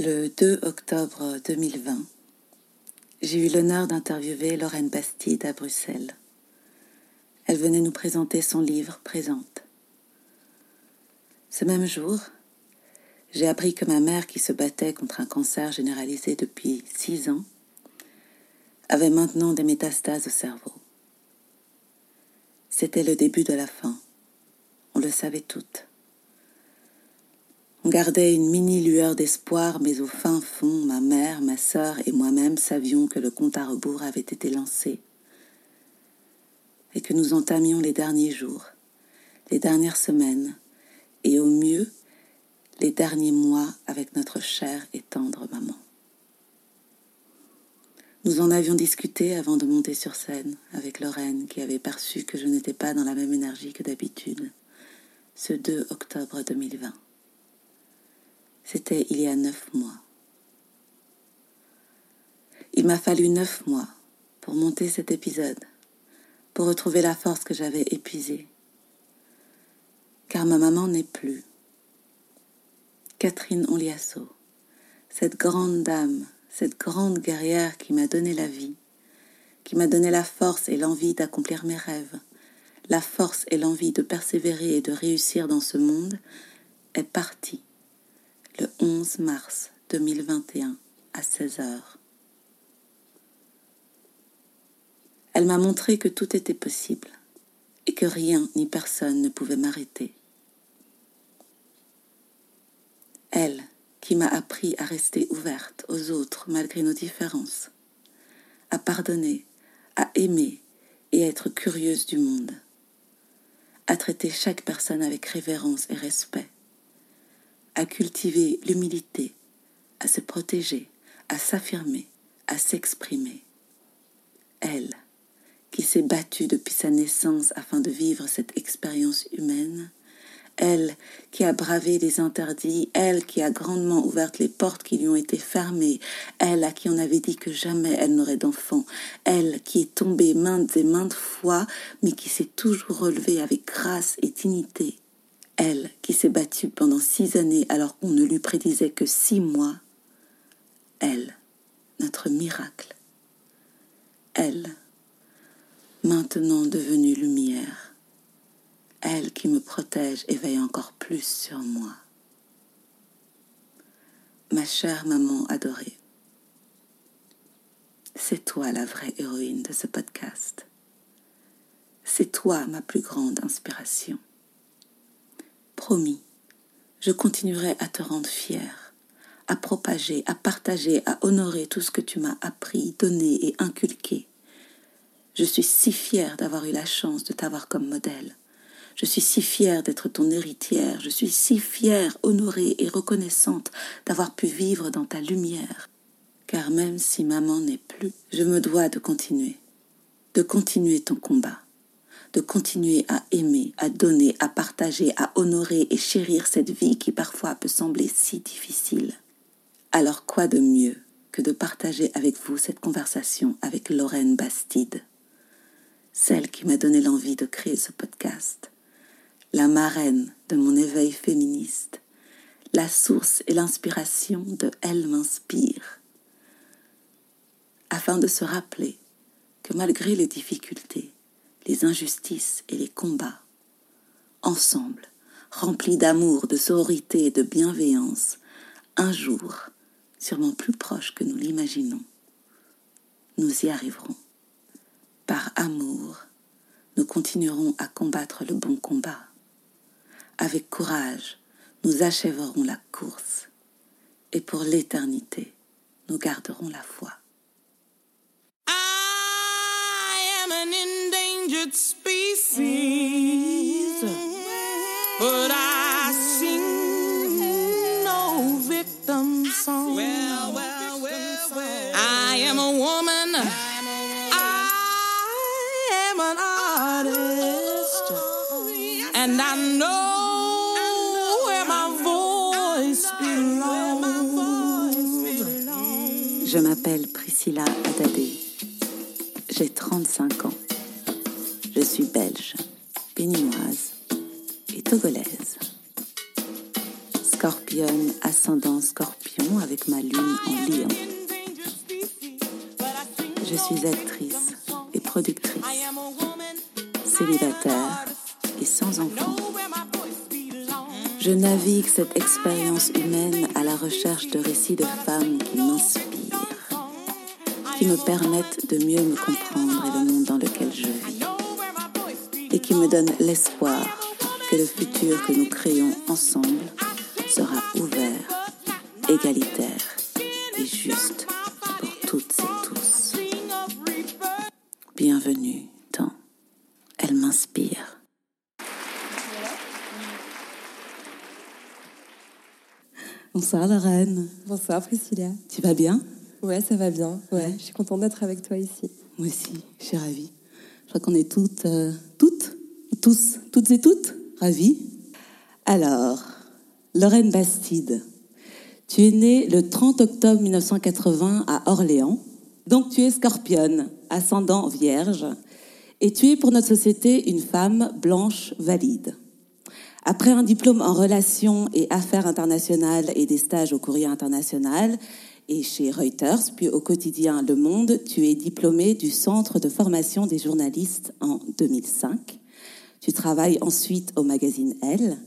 Le 2 octobre 2020, j'ai eu l'honneur d'interviewer Lorraine Bastide à Bruxelles. Elle venait nous présenter son livre Présente. Ce même jour, j'ai appris que ma mère, qui se battait contre un cancer généralisé depuis six ans, avait maintenant des métastases au cerveau. C'était le début de la fin. On le savait toutes. Gardait une mini lueur d'espoir, mais au fin fond, ma mère, ma sœur et moi-même savions que le compte à rebours avait été lancé et que nous entamions les derniers jours, les dernières semaines et au mieux les derniers mois avec notre chère et tendre maman. Nous en avions discuté avant de monter sur scène avec Lorraine qui avait perçu que je n'étais pas dans la même énergie que d'habitude ce 2 octobre 2020. C'était il y a neuf mois. Il m'a fallu neuf mois pour monter cet épisode, pour retrouver la force que j'avais épuisée. Car ma maman n'est plus. Catherine Oliasso, cette grande dame, cette grande guerrière qui m'a donné la vie, qui m'a donné la force et l'envie d'accomplir mes rêves, la force et l'envie de persévérer et de réussir dans ce monde, est partie le 11 mars 2021 à 16 heures. Elle m'a montré que tout était possible et que rien ni personne ne pouvait m'arrêter. Elle qui m'a appris à rester ouverte aux autres malgré nos différences, à pardonner, à aimer et à être curieuse du monde, à traiter chaque personne avec révérence et respect à cultiver l'humilité, à se protéger, à s'affirmer, à s'exprimer. Elle, qui s'est battue depuis sa naissance afin de vivre cette expérience humaine, elle qui a bravé les interdits, elle qui a grandement ouvert les portes qui lui ont été fermées, elle à qui on avait dit que jamais elle n'aurait d'enfant, elle qui est tombée maintes et maintes fois, mais qui s'est toujours relevée avec grâce et dignité, elle qui s'est battue pendant six années alors qu'on ne lui prédisait que six mois. Elle, notre miracle. Elle, maintenant devenue lumière. Elle qui me protège et veille encore plus sur moi. Ma chère maman adorée, c'est toi la vraie héroïne de ce podcast. C'est toi ma plus grande inspiration. Promis, je continuerai à te rendre fière, à propager, à partager, à honorer tout ce que tu m'as appris, donné et inculqué. Je suis si fière d'avoir eu la chance de t'avoir comme modèle. Je suis si fière d'être ton héritière. Je suis si fière, honorée et reconnaissante d'avoir pu vivre dans ta lumière. Car même si maman n'est plus, je me dois de continuer, de continuer ton combat de continuer à aimer, à donner, à partager, à honorer et chérir cette vie qui parfois peut sembler si difficile. Alors quoi de mieux que de partager avec vous cette conversation avec Lorraine Bastide, celle qui m'a donné l'envie de créer ce podcast, la marraine de mon éveil féministe, la source et l'inspiration de Elle m'inspire, afin de se rappeler que malgré les difficultés, les injustices et les combats. Ensemble, remplis d'amour, de sororité et de bienveillance, un jour, sûrement plus proche que nous l'imaginons, nous y arriverons. Par amour, nous continuerons à combattre le bon combat. Avec courage, nous achèverons la course. Et pour l'éternité, nous garderons la foi. Endangered species. But I sing no victim song. Well, well, well, well. I am a woman. I am an artist. And I know where my voice belongs. Je m'appelle Priscilla Adadé. J'ai 35 ans. Je suis belge, béninoise et togolaise. scorpion, ascendant scorpion avec ma lune en lion. Je suis actrice et productrice, célibataire et sans enfant. Je navigue cette expérience humaine à la recherche de récits de femmes qui m'inspirent, qui me permettent de mieux me comprendre qui me donnent l'espoir que le futur que nous créons ensemble sera ouvert, égalitaire et juste pour toutes et tous. Bienvenue dans Elle m'inspire. Bonsoir Lorraine. Bonsoir Priscilla. Tu vas bien? Ouais, ça va bien. Ouais, je suis contente d'être avec toi ici. Moi aussi, je suis ravie. Je crois qu'on est toutes, euh, toutes, toutes et toutes ravies. Alors, Lorraine Bastide, tu es née le 30 octobre 1980 à Orléans. Donc tu es scorpionne, ascendant vierge, et tu es pour notre société une femme blanche valide. Après un diplôme en relations et affaires internationales et des stages au courrier international et chez Reuters, puis au quotidien Le Monde, tu es diplômée du Centre de formation des journalistes en 2005. Tu travailles ensuite au magazine Elle,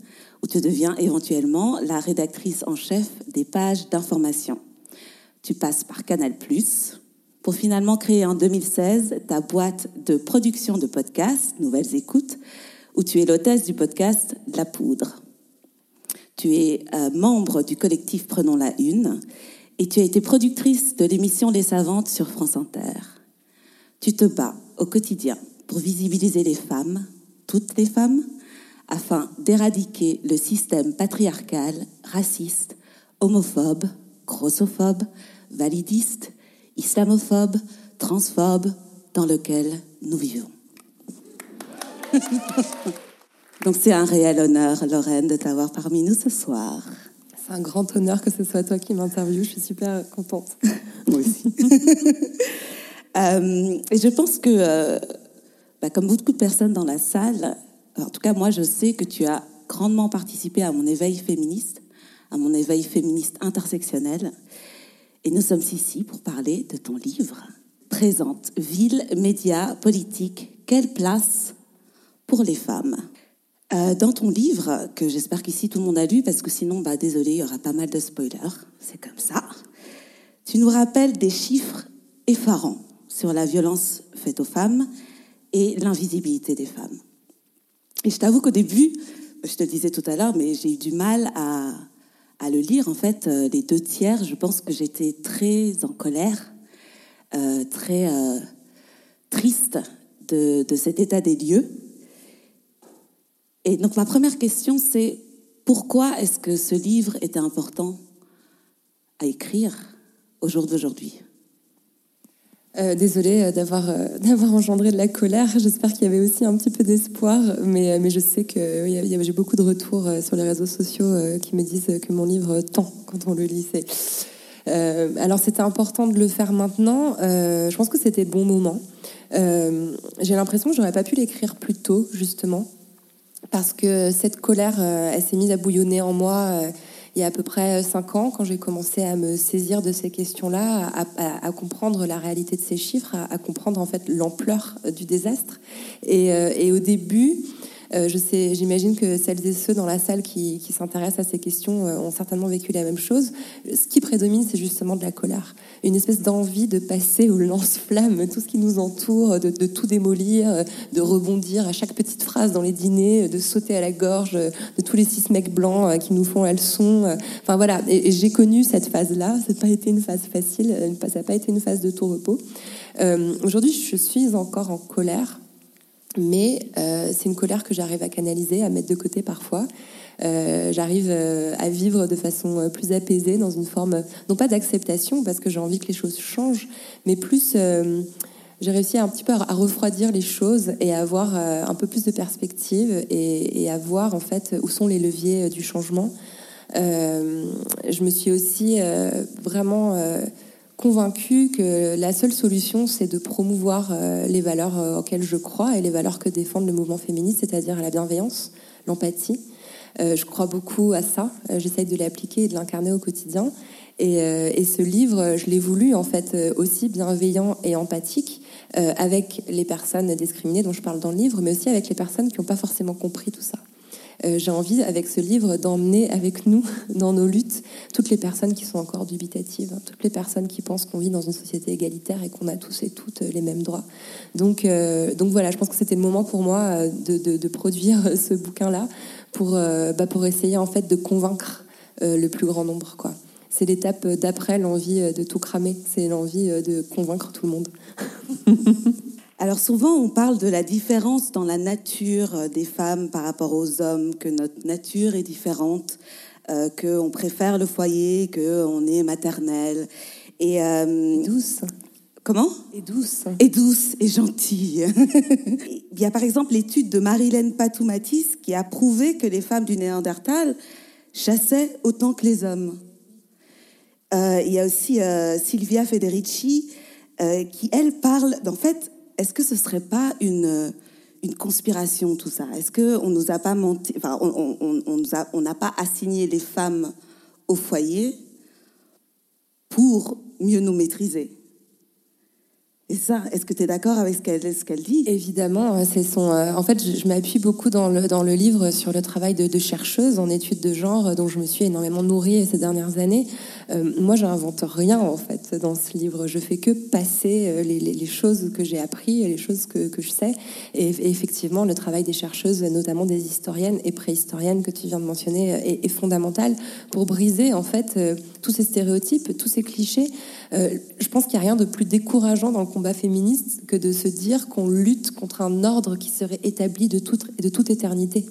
où tu deviens éventuellement la rédactrice en chef des pages d'information. Tu passes par Canal+, pour finalement créer en 2016 ta boîte de production de podcasts, Nouvelles Écoutes, où tu es l'hôtesse du podcast La Poudre. Tu es euh, membre du collectif Prenons la Une et tu as été productrice de l'émission Les Savantes sur France Inter. Tu te bats au quotidien pour visibiliser les femmes, toutes les femmes, afin d'éradiquer le système patriarcal, raciste, homophobe, grossophobe, validiste, islamophobe, transphobe dans lequel nous vivons. Donc c'est un réel honneur, Lorraine, de t'avoir parmi nous ce soir. C'est un grand honneur que ce soit toi qui m'interviewe. Je suis super contente. Moi aussi. euh, et je pense que, euh, bah, comme beaucoup de personnes dans la salle, en tout cas moi je sais que tu as grandement participé à mon éveil féministe, à mon éveil féministe intersectionnel. Et nous sommes ici pour parler de ton livre. Présente, ville, médias, politique, quelle place pour les femmes? Euh, Dans ton livre, que j'espère qu'ici tout le monde a lu, parce que sinon, bah, désolé, il y aura pas mal de spoilers, c'est comme ça. Tu nous rappelles des chiffres effarants sur la violence faite aux femmes et l'invisibilité des femmes. Et je t'avoue qu'au début, je te le disais tout à l'heure, mais j'ai eu du mal à, à le lire. En fait, euh, les deux tiers, je pense que j'étais très en colère, euh, très euh, triste de, de, cet état des lieux. Et donc ma première question, c'est pourquoi est-ce que ce livre était important à écrire au jour d'aujourd'hui? Euh, désolée d'avoir euh, d'avoir engendré de la colère. J'espère qu'il y avait aussi un petit peu d'espoir, mais je sais que j'ai beaucoup de retours sur les réseaux sociaux qui me disent que mon livre tend quand on le lit. Euh, alors c'était important de le faire maintenant. je pense que c'était bon moment. j'ai l'impression que j'aurais pas pu l'écrire plus tôt, justement, parce que cette colère, elle s'est mise à bouillonner en moi il y a à peu près cinq ans, quand j'ai commencé à me saisir de ces questions-là, à, à, à, comprendre la réalité de ces chiffres, à, à comprendre en fait l'ampleur du désastre. Et, euh, et au début, euh, je sais, j'imagine que celles et ceux dans la salle qui, qui s'intéressent à ces questions euh, ont certainement vécu la même chose. Ce qui prédomine, c'est justement de la colère, une espèce d'envie de passer au lance-flamme, tout ce qui nous entoure, de, de, tout démolir, euh, de rebondir à chaque petite phrase dans les dîners, de sauter à la gorge de tous les six mecs blancs qui nous font la leçon. Enfin voilà, et, et j'ai connu cette phase-là. Ça n'a pas été une phase facile, ça n'a pas été une phase de tout repos. Euh, Aujourd'hui, je suis encore en colère mais euh, c'est une colère que j'arrive à canaliser, à mettre de côté parfois. Euh, j'arrive euh, à vivre de façon plus apaisée, dans une forme, non pas d'acceptation, parce que j'ai envie que les choses changent, mais plus, j'ai réussi un petit peu à, refroidir les choses et à avoir un peu plus de perspective et, et, à voir en fait où sont les leviers du changement. je me suis aussi vraiment convaincue que la seule solution, c'est de promouvoir euh, les valeurs euh, auxquelles je crois et les valeurs que défendent le mouvement féministe, c'est-à-dire la bienveillance, l'empathie, je crois beaucoup à ça. J'essaye de l'appliquer et de l'incarner au quotidien. Et, et, ce livre, je l'ai voulu en fait aussi bienveillant et empathique avec les personnes discriminées dont je parle dans le livre, mais aussi avec les personnes qui n'ont pas forcément compris tout ça. Euh, j'ai envie, avec ce livre, d'emmener avec nous, dans nos luttes, toutes les personnes qui sont encore dubitatives, hein, toutes les personnes qui pensent qu'on vit dans une société égalitaire et qu'on a tous et toutes les mêmes droits. Donc, euh, donc voilà, je pense que c'était le moment pour moi euh, de, de, produire ce bouquin-là pour, bah, pour essayer en fait de convaincre le plus grand nombre. C'est l'étape d'après l'envie de tout cramer, c'est l'envie de convaincre tout le monde. Alors souvent, on parle de la différence dans la nature euh, des femmes par rapport aux hommes, que notre nature est différente, euh, qu'on préfère le foyer, qu'on est maternelle. Et euh, douce. Comment? Et douce. Et douce et gentille. Il y a par exemple l'étude de Marilène Patoumatis qui a prouvé que les femmes du Néandertal chassaient autant que les hommes. il y a aussi Sylvia Federici qui, elle, parle, en fait, est-ce que ce serait pas une une conspiration tout ça? Est-ce que on nous a pas menti on n'a pas assigné les femmes au foyer pour mieux nous maîtriser? Et ça, est-ce que tu es d'accord avec ce qu'elle dit? Évidemment, euh, c'est son. Euh, en fait, je, m'appuie beaucoup dans le dans le livre sur le travail de, de chercheuse en études de genre, euh, dont je me suis énormément nourrie ces dernières années. Euh, moi, j'invente rien en fait dans ce livre. Je fais que passer les, les, choses que j'ai appris, les choses que, que je sais. Et, effectivement, le travail des chercheuses, notamment des historiennes et préhistoriennes que tu viens de mentionner, est, fondamental pour briser en fait tous ces stéréotypes, tous ces clichés. je pense qu'il n'y a rien de plus décourageant dans le féministe que de se dire qu'on lutte contre un ordre qui serait établi de toute, de toute éternité.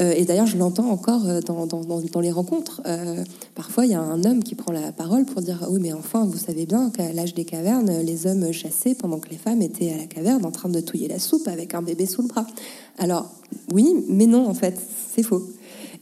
Euh, et d'ailleurs, je l'entends encore euh, dans, dans, dans, les rencontres. Euh, parfois, il y a un homme qui prend la parole pour dire Oui, mais enfin, vous savez bien qu'à l'âge des cavernes, les hommes chassaient pendant que les femmes étaient à la caverne en train de touiller la soupe avec un bébé sous le bras. Alors, oui, mais non, en fait, c'est faux.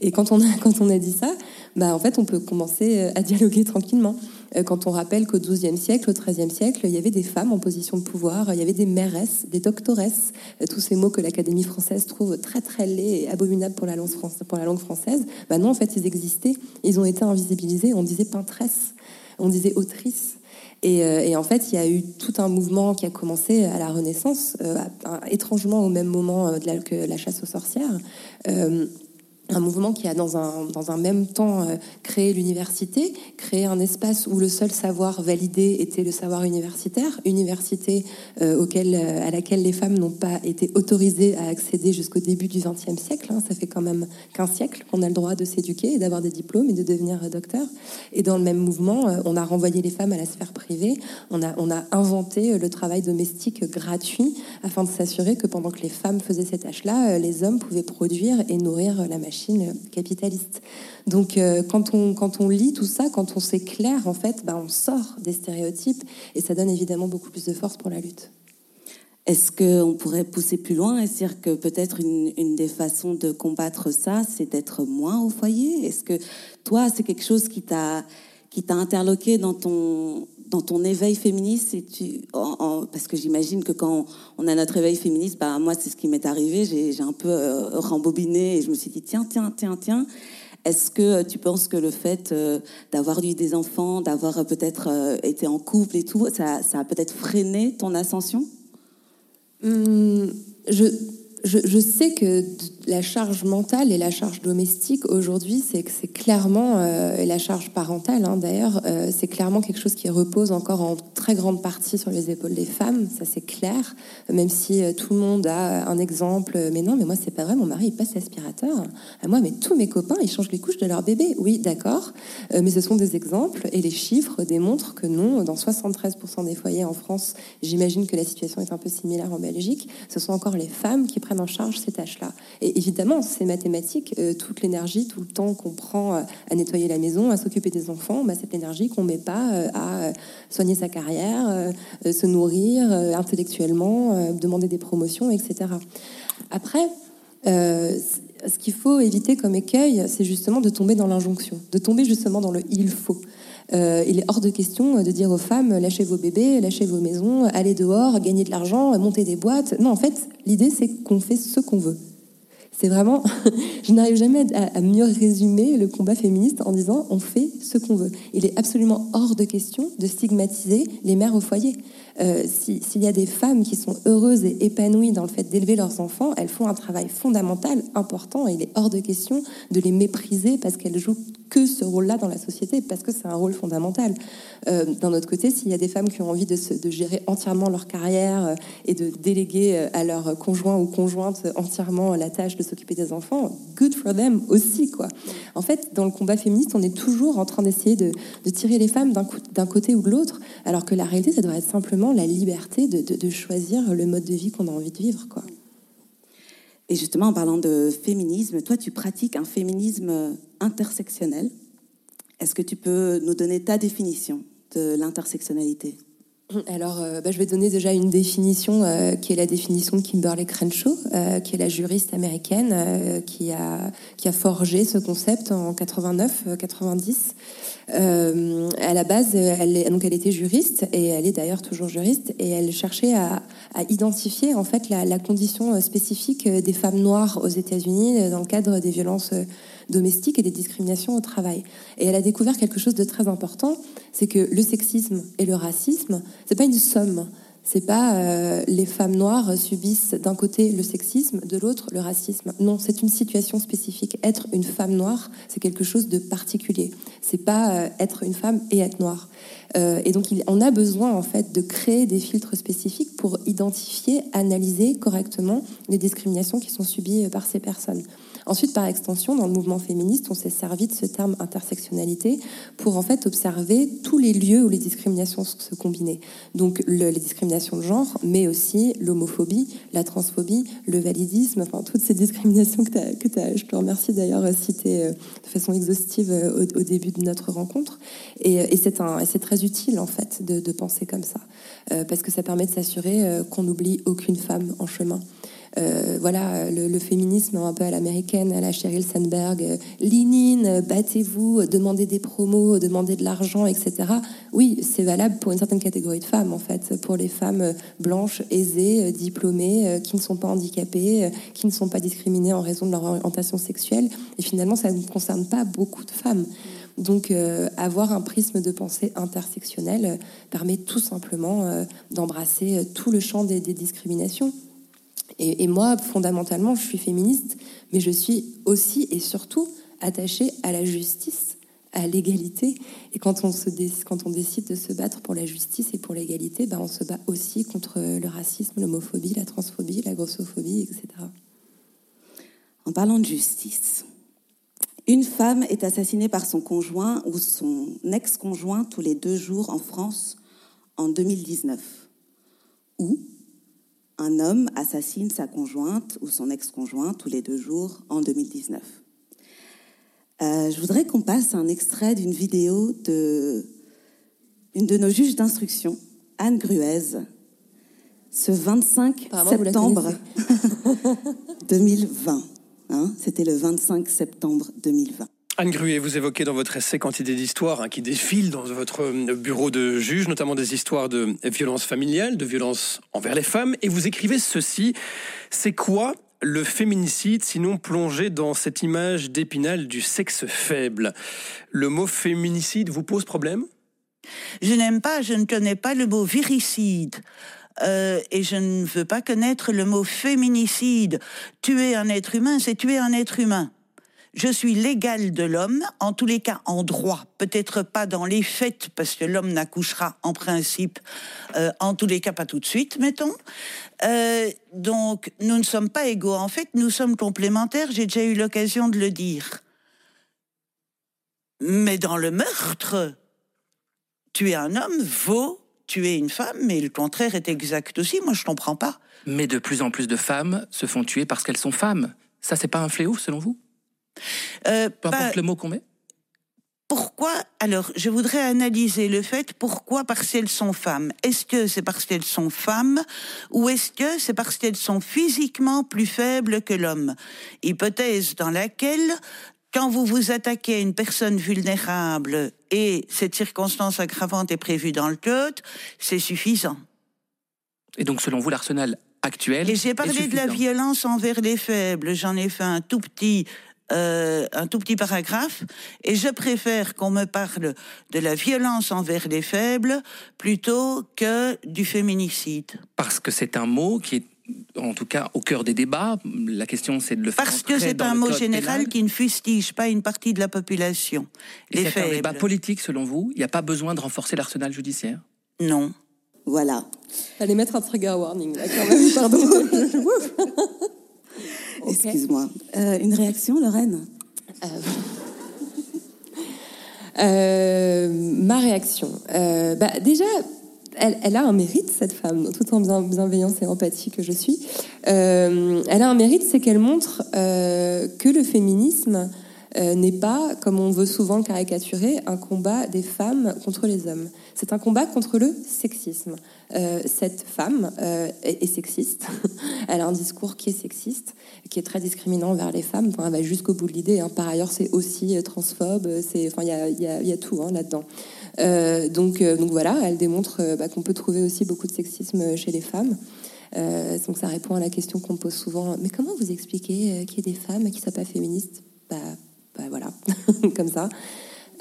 Et quand on a, quand on a dit ça, bah, en fait, on peut commencer à dialoguer tranquillement. Euh, quand on rappelle qu'au XIIe siècle, au XIIIe siècle, il y avait des femmes en position de pouvoir, il y avait des mairesses, des doctoresses, euh, tous ces mots que l'Académie française trouve très très laids et abominables pour la langue, française. Bah non, en fait, ils existaient, ils ont été invisibilisés. On disait peintresse, on disait autrice. Et, euh, et, en fait, il y a eu tout un mouvement qui a commencé à la Renaissance, étrangement au même moment que la chasse aux sorcières un mouvement qui a dans un, même temps euh, créé l'université, créé un espace où le seul savoir validé était le savoir universitaire, université euh, auquel, euh, à laquelle les femmes n'ont pas été autorisées à accéder jusqu'au début du XXe siècle. Hein. Ça fait quand même qu'un siècle qu'on a le droit de s'éduquer et d'avoir des diplômes et de devenir docteur. Et dans le même mouvement, on a renvoyé les femmes à la sphère privée, on a, on a inventé le travail domestique gratuit afin de s'assurer que pendant que les femmes faisaient ces tâches-là, les hommes pouvaient produire et nourrir la machine capitaliste. Donc euh, quand, on, quand on lit tout ça, quand on s'éclaire, en fait, bah, on sort des stéréotypes et ça donne évidemment beaucoup plus de force pour la lutte. Est-ce qu'on pourrait pousser plus loin et dire que peut-être une, une, des façons de combattre ça, c'est d'être moins au foyer? Est-ce que toi, c'est quelque chose qui t'a qui t'a interloqué dans ton dans ton éveil féministe tu parce que j'imagine que quand on a notre éveil féministe bah moi c'est ce qui m'est arrivé j'ai un peu euh, rembobiné et je me suis dit tiens tiens tiens tiens est-ce que tu penses que le fait euh, d'avoir eu des enfants d'avoir peut-être euh, été en couple et tout ça, ça a peut-être freiné ton ascension? Hum, je je, sais que la charge mentale et la charge domestique aujourd'hui, c'est que c'est clairement euh, et la charge parentale hein, d'ailleurs, euh, c'est clairement quelque chose qui repose encore en très grande partie sur les épaules des femmes. Ça c'est clair, même si euh, tout le monde a un exemple. Mais non, mais moi c'est pas vrai. Mon mari passe l'aspirateur. moi, mais tous mes copains ils changent les couches de leur bébé. Oui, d'accord, mais ce sont des exemples et les chiffres démontrent que non. Dans 73% des foyers en France, j'imagine que la situation est un peu similaire en Belgique. Ce sont encore les femmes qui prennent en charge ces tâches-là. Et évidemment, c'est mathématique. Euh, toute l'énergie, tout le temps qu'on prend euh, à nettoyer la maison, à s'occuper des enfants, bah, cette énergie qu'on met pas euh, à soigner sa carrière, se nourrir intellectuellement, demander des promotions, etc. Après, ce qu'il faut éviter comme écueil, c'est justement de tomber dans l'injonction, de tomber justement dans le il faut. Il est hors de question de dire aux femmes lâchez vos bébés, lâchez vos maisons, allez dehors, gagnez de l'argent, montez des boîtes. Non, en fait, l'idée c'est qu'on fait ce qu'on veut. C'est vraiment, je n'arrive jamais à, mieux résumer le combat féministe en disant on fait ce qu'on veut. Il est absolument hors de question de stigmatiser les mères au foyer. Euh, s'il y a des femmes qui sont heureuses et épanouies dans le fait d'élever leurs enfants, elles font un travail fondamental, important, et il est hors de question de les mépriser parce qu'elles jouent que ce rôle-là dans la société, parce que c'est un rôle fondamental. Euh, d'un autre côté, s'il y a des femmes qui ont envie de, de gérer entièrement leur carrière euh, et de déléguer à leur conjoint ou conjointe entièrement la tâche de s'occuper des enfants, good for them aussi, quoi. En fait, dans le combat féministe, on est toujours en train d'essayer de, de tirer les femmes d'un côté ou de l'autre, alors que la réalité, ça devrait être simplement la liberté de, choisir le mode de vie qu'on a envie de vivre. Quoi. Et justement, en parlant de féminisme, toi, tu pratiques un féminisme intersectionnel. Est-ce que tu peux nous donner ta définition de l'intersectionnalité? Alors, euh, bah, je vais donner déjà une définition euh, qui est la définition de Kimberly Crenshaw, euh, qui est la juriste américaine qui, a, qui a forgé ce concept en 89-90. à la base, elle, est, donc elle était juriste et elle est d'ailleurs toujours juriste et elle cherchait à, à identifier en fait la, la, condition spécifique des femmes noires aux États-Unis dans le cadre des violences domestiques et des discriminations au travail. Et elle a découvert quelque chose de très important, c'est que le sexisme et le racisme, c'est pas une somme. C'est pas euh, les femmes noires subissent d'un côté le sexisme, de l'autre le racisme. Non, c'est une situation spécifique. Être une femme noire, c'est quelque chose de particulier. C'est pas euh, être une femme et être noire. Euh, et donc, il, on a besoin en fait de créer des filtres spécifiques pour identifier, analyser correctement les discriminations qui sont subies par ces personnes. Ensuite, par extension, dans le mouvement féministe, on s'est servi de ce terme intersectionnalité pour en fait observer tous les lieux où les discriminations se combinaient. Donc les discriminations de genre, mais aussi l'homophobie, la transphobie, le validisme, enfin toutes ces discriminations que, as, que as, je te remercie d'ailleurs cité euh, de façon exhaustive euh, au, début de notre rencontre. Et, c'est très utile en fait de, penser comme ça, euh, parce que ça permet de s'assurer qu'on n'oublie aucune femme en chemin. Euh, voilà, le, féminisme un peu à l'américaine, à la Sheryl Sandberg, euh, lean battez-vous, demandez des promos, demandez de l'argent, etc. Oui, c'est valable pour une certaine catégorie de femmes, en fait, pour les femmes blanches, aisées, diplômées, qui ne sont pas handicapées, qui ne sont pas discriminées en raison de leur orientation sexuelle. Et finalement, ça ne concerne pas beaucoup de femmes. Donc, euh, avoir un prisme de pensée intersectionnel permet tout simplement d'embrasser tout le champ des discriminations. Et, moi, fondamentalement, je suis féministe, mais je suis aussi et surtout attachée à la justice, à l'égalité. Et quand on, se décide de se battre pour la justice et pour l'égalité, ben on se bat aussi contre le racisme, l'homophobie, la transphobie, la grossophobie, etc. En parlant de justice, une femme est assassinée par son conjoint ou son ex-conjoint tous les deux jours en France en 2019. Où? Un homme assassine sa conjointe ou son ex-conjoint tous les deux jours en 2019. Euh, je voudrais qu'on passe un extrait d'une vidéo de une de nos juges d'instruction, Anne Gruez, ce 25 septembre 2020. Hein, C'était le 25 septembre 2020. Anne Gruet, vous évoquez dans votre essai quantité d'histoires hein, qui défilent dans votre euh, bureau de juge, notamment des histoires de violence familiale, de violence envers les femmes, et vous écrivez ceci. C'est quoi le féminicide, sinon plongé dans cette image d'épinal du sexe faible? Le mot féminicide vous pose problème? Je n'aime pas, je ne connais pas le mot viricide. Euh, et je ne veux pas connaître le mot féminicide. Tuer un être humain, c'est tuer un être humain je suis l'égal de l'homme, en tous les cas en droit, peut-être pas dans les faits, parce que l'homme n'accouchera en principe, euh, en tous les cas pas tout de suite, mettons. Euh, donc nous ne sommes pas égaux, en fait nous sommes complémentaires, j'ai déjà eu l'occasion de le dire. Mais dans le meurtre, tuer un homme vaut tuer une femme, mais le contraire est exact aussi, moi je comprends pas. Mais de plus en plus de femmes se font tuer parce qu'elles sont femmes. Ça, c'est pas un fléau selon vous? Euh, Peu importe le mot qu'on met pourquoi Alors, je voudrais analyser le fait pourquoi parce qu'elles sont femmes? Est-ce que c'est parce qu'elles sont femmes ou est-ce que c'est parce qu'elles sont physiquement plus faibles que l'homme? Hypothèse dans laquelle, quand vous vous attaquez à une personne vulnérable et cette circonstance aggravante est prévue dans le code, c'est suffisant. Et donc, selon vous, l'arsenal actuelle. Et j'ai parlé de la violence envers les faibles. J'en ai fait un tout petit euh, un tout petit paragraphe, et je préfère qu'on me parle de la violence envers les faibles plutôt que du féminicide. Parce que c'est un mot qui est en tout cas au cœur des débats. La question, c'est de le faire. Parce que c'est un mot général qui ne fustige pas une partie de la population. Les c'est un débat politique, selon vous. Il n'y a pas besoin de renforcer l'arsenal judiciaire Non. Voilà. Allez mettre un trigger warning, là, quand même, pardon. Excuse-moi. Euh, une réaction, Lorraine? Euh, euh, Ma réaction. bah, déjà, elle, a un mérite, cette femme, tout en bienveillance et empathie que je suis. elle a un mérite, c'est qu'elle montre que le féminisme n'est pas, comme on veut souvent caricaturer, un combat des femmes contre les hommes. C'est un combat contre le sexisme. Euh, cette femme euh, est, sexiste. elle a un discours qui est sexiste, qui est très discriminant vers les femmes. Enfin, elle va jusqu'au bout de l'idée. Hein. Par ailleurs, c'est aussi euh, transphobe. C'est, enfin, il y a, y, a, y a, tout hein, là-dedans. donc, donc voilà, elle démontre bah, qu'on peut trouver aussi beaucoup de sexisme chez les femmes. donc ça répond à la question qu'on pose souvent. Mais comment vous expliquez qu'il y ait des femmes qui ne soient pas féministes? Bah, bah voilà, comme ça.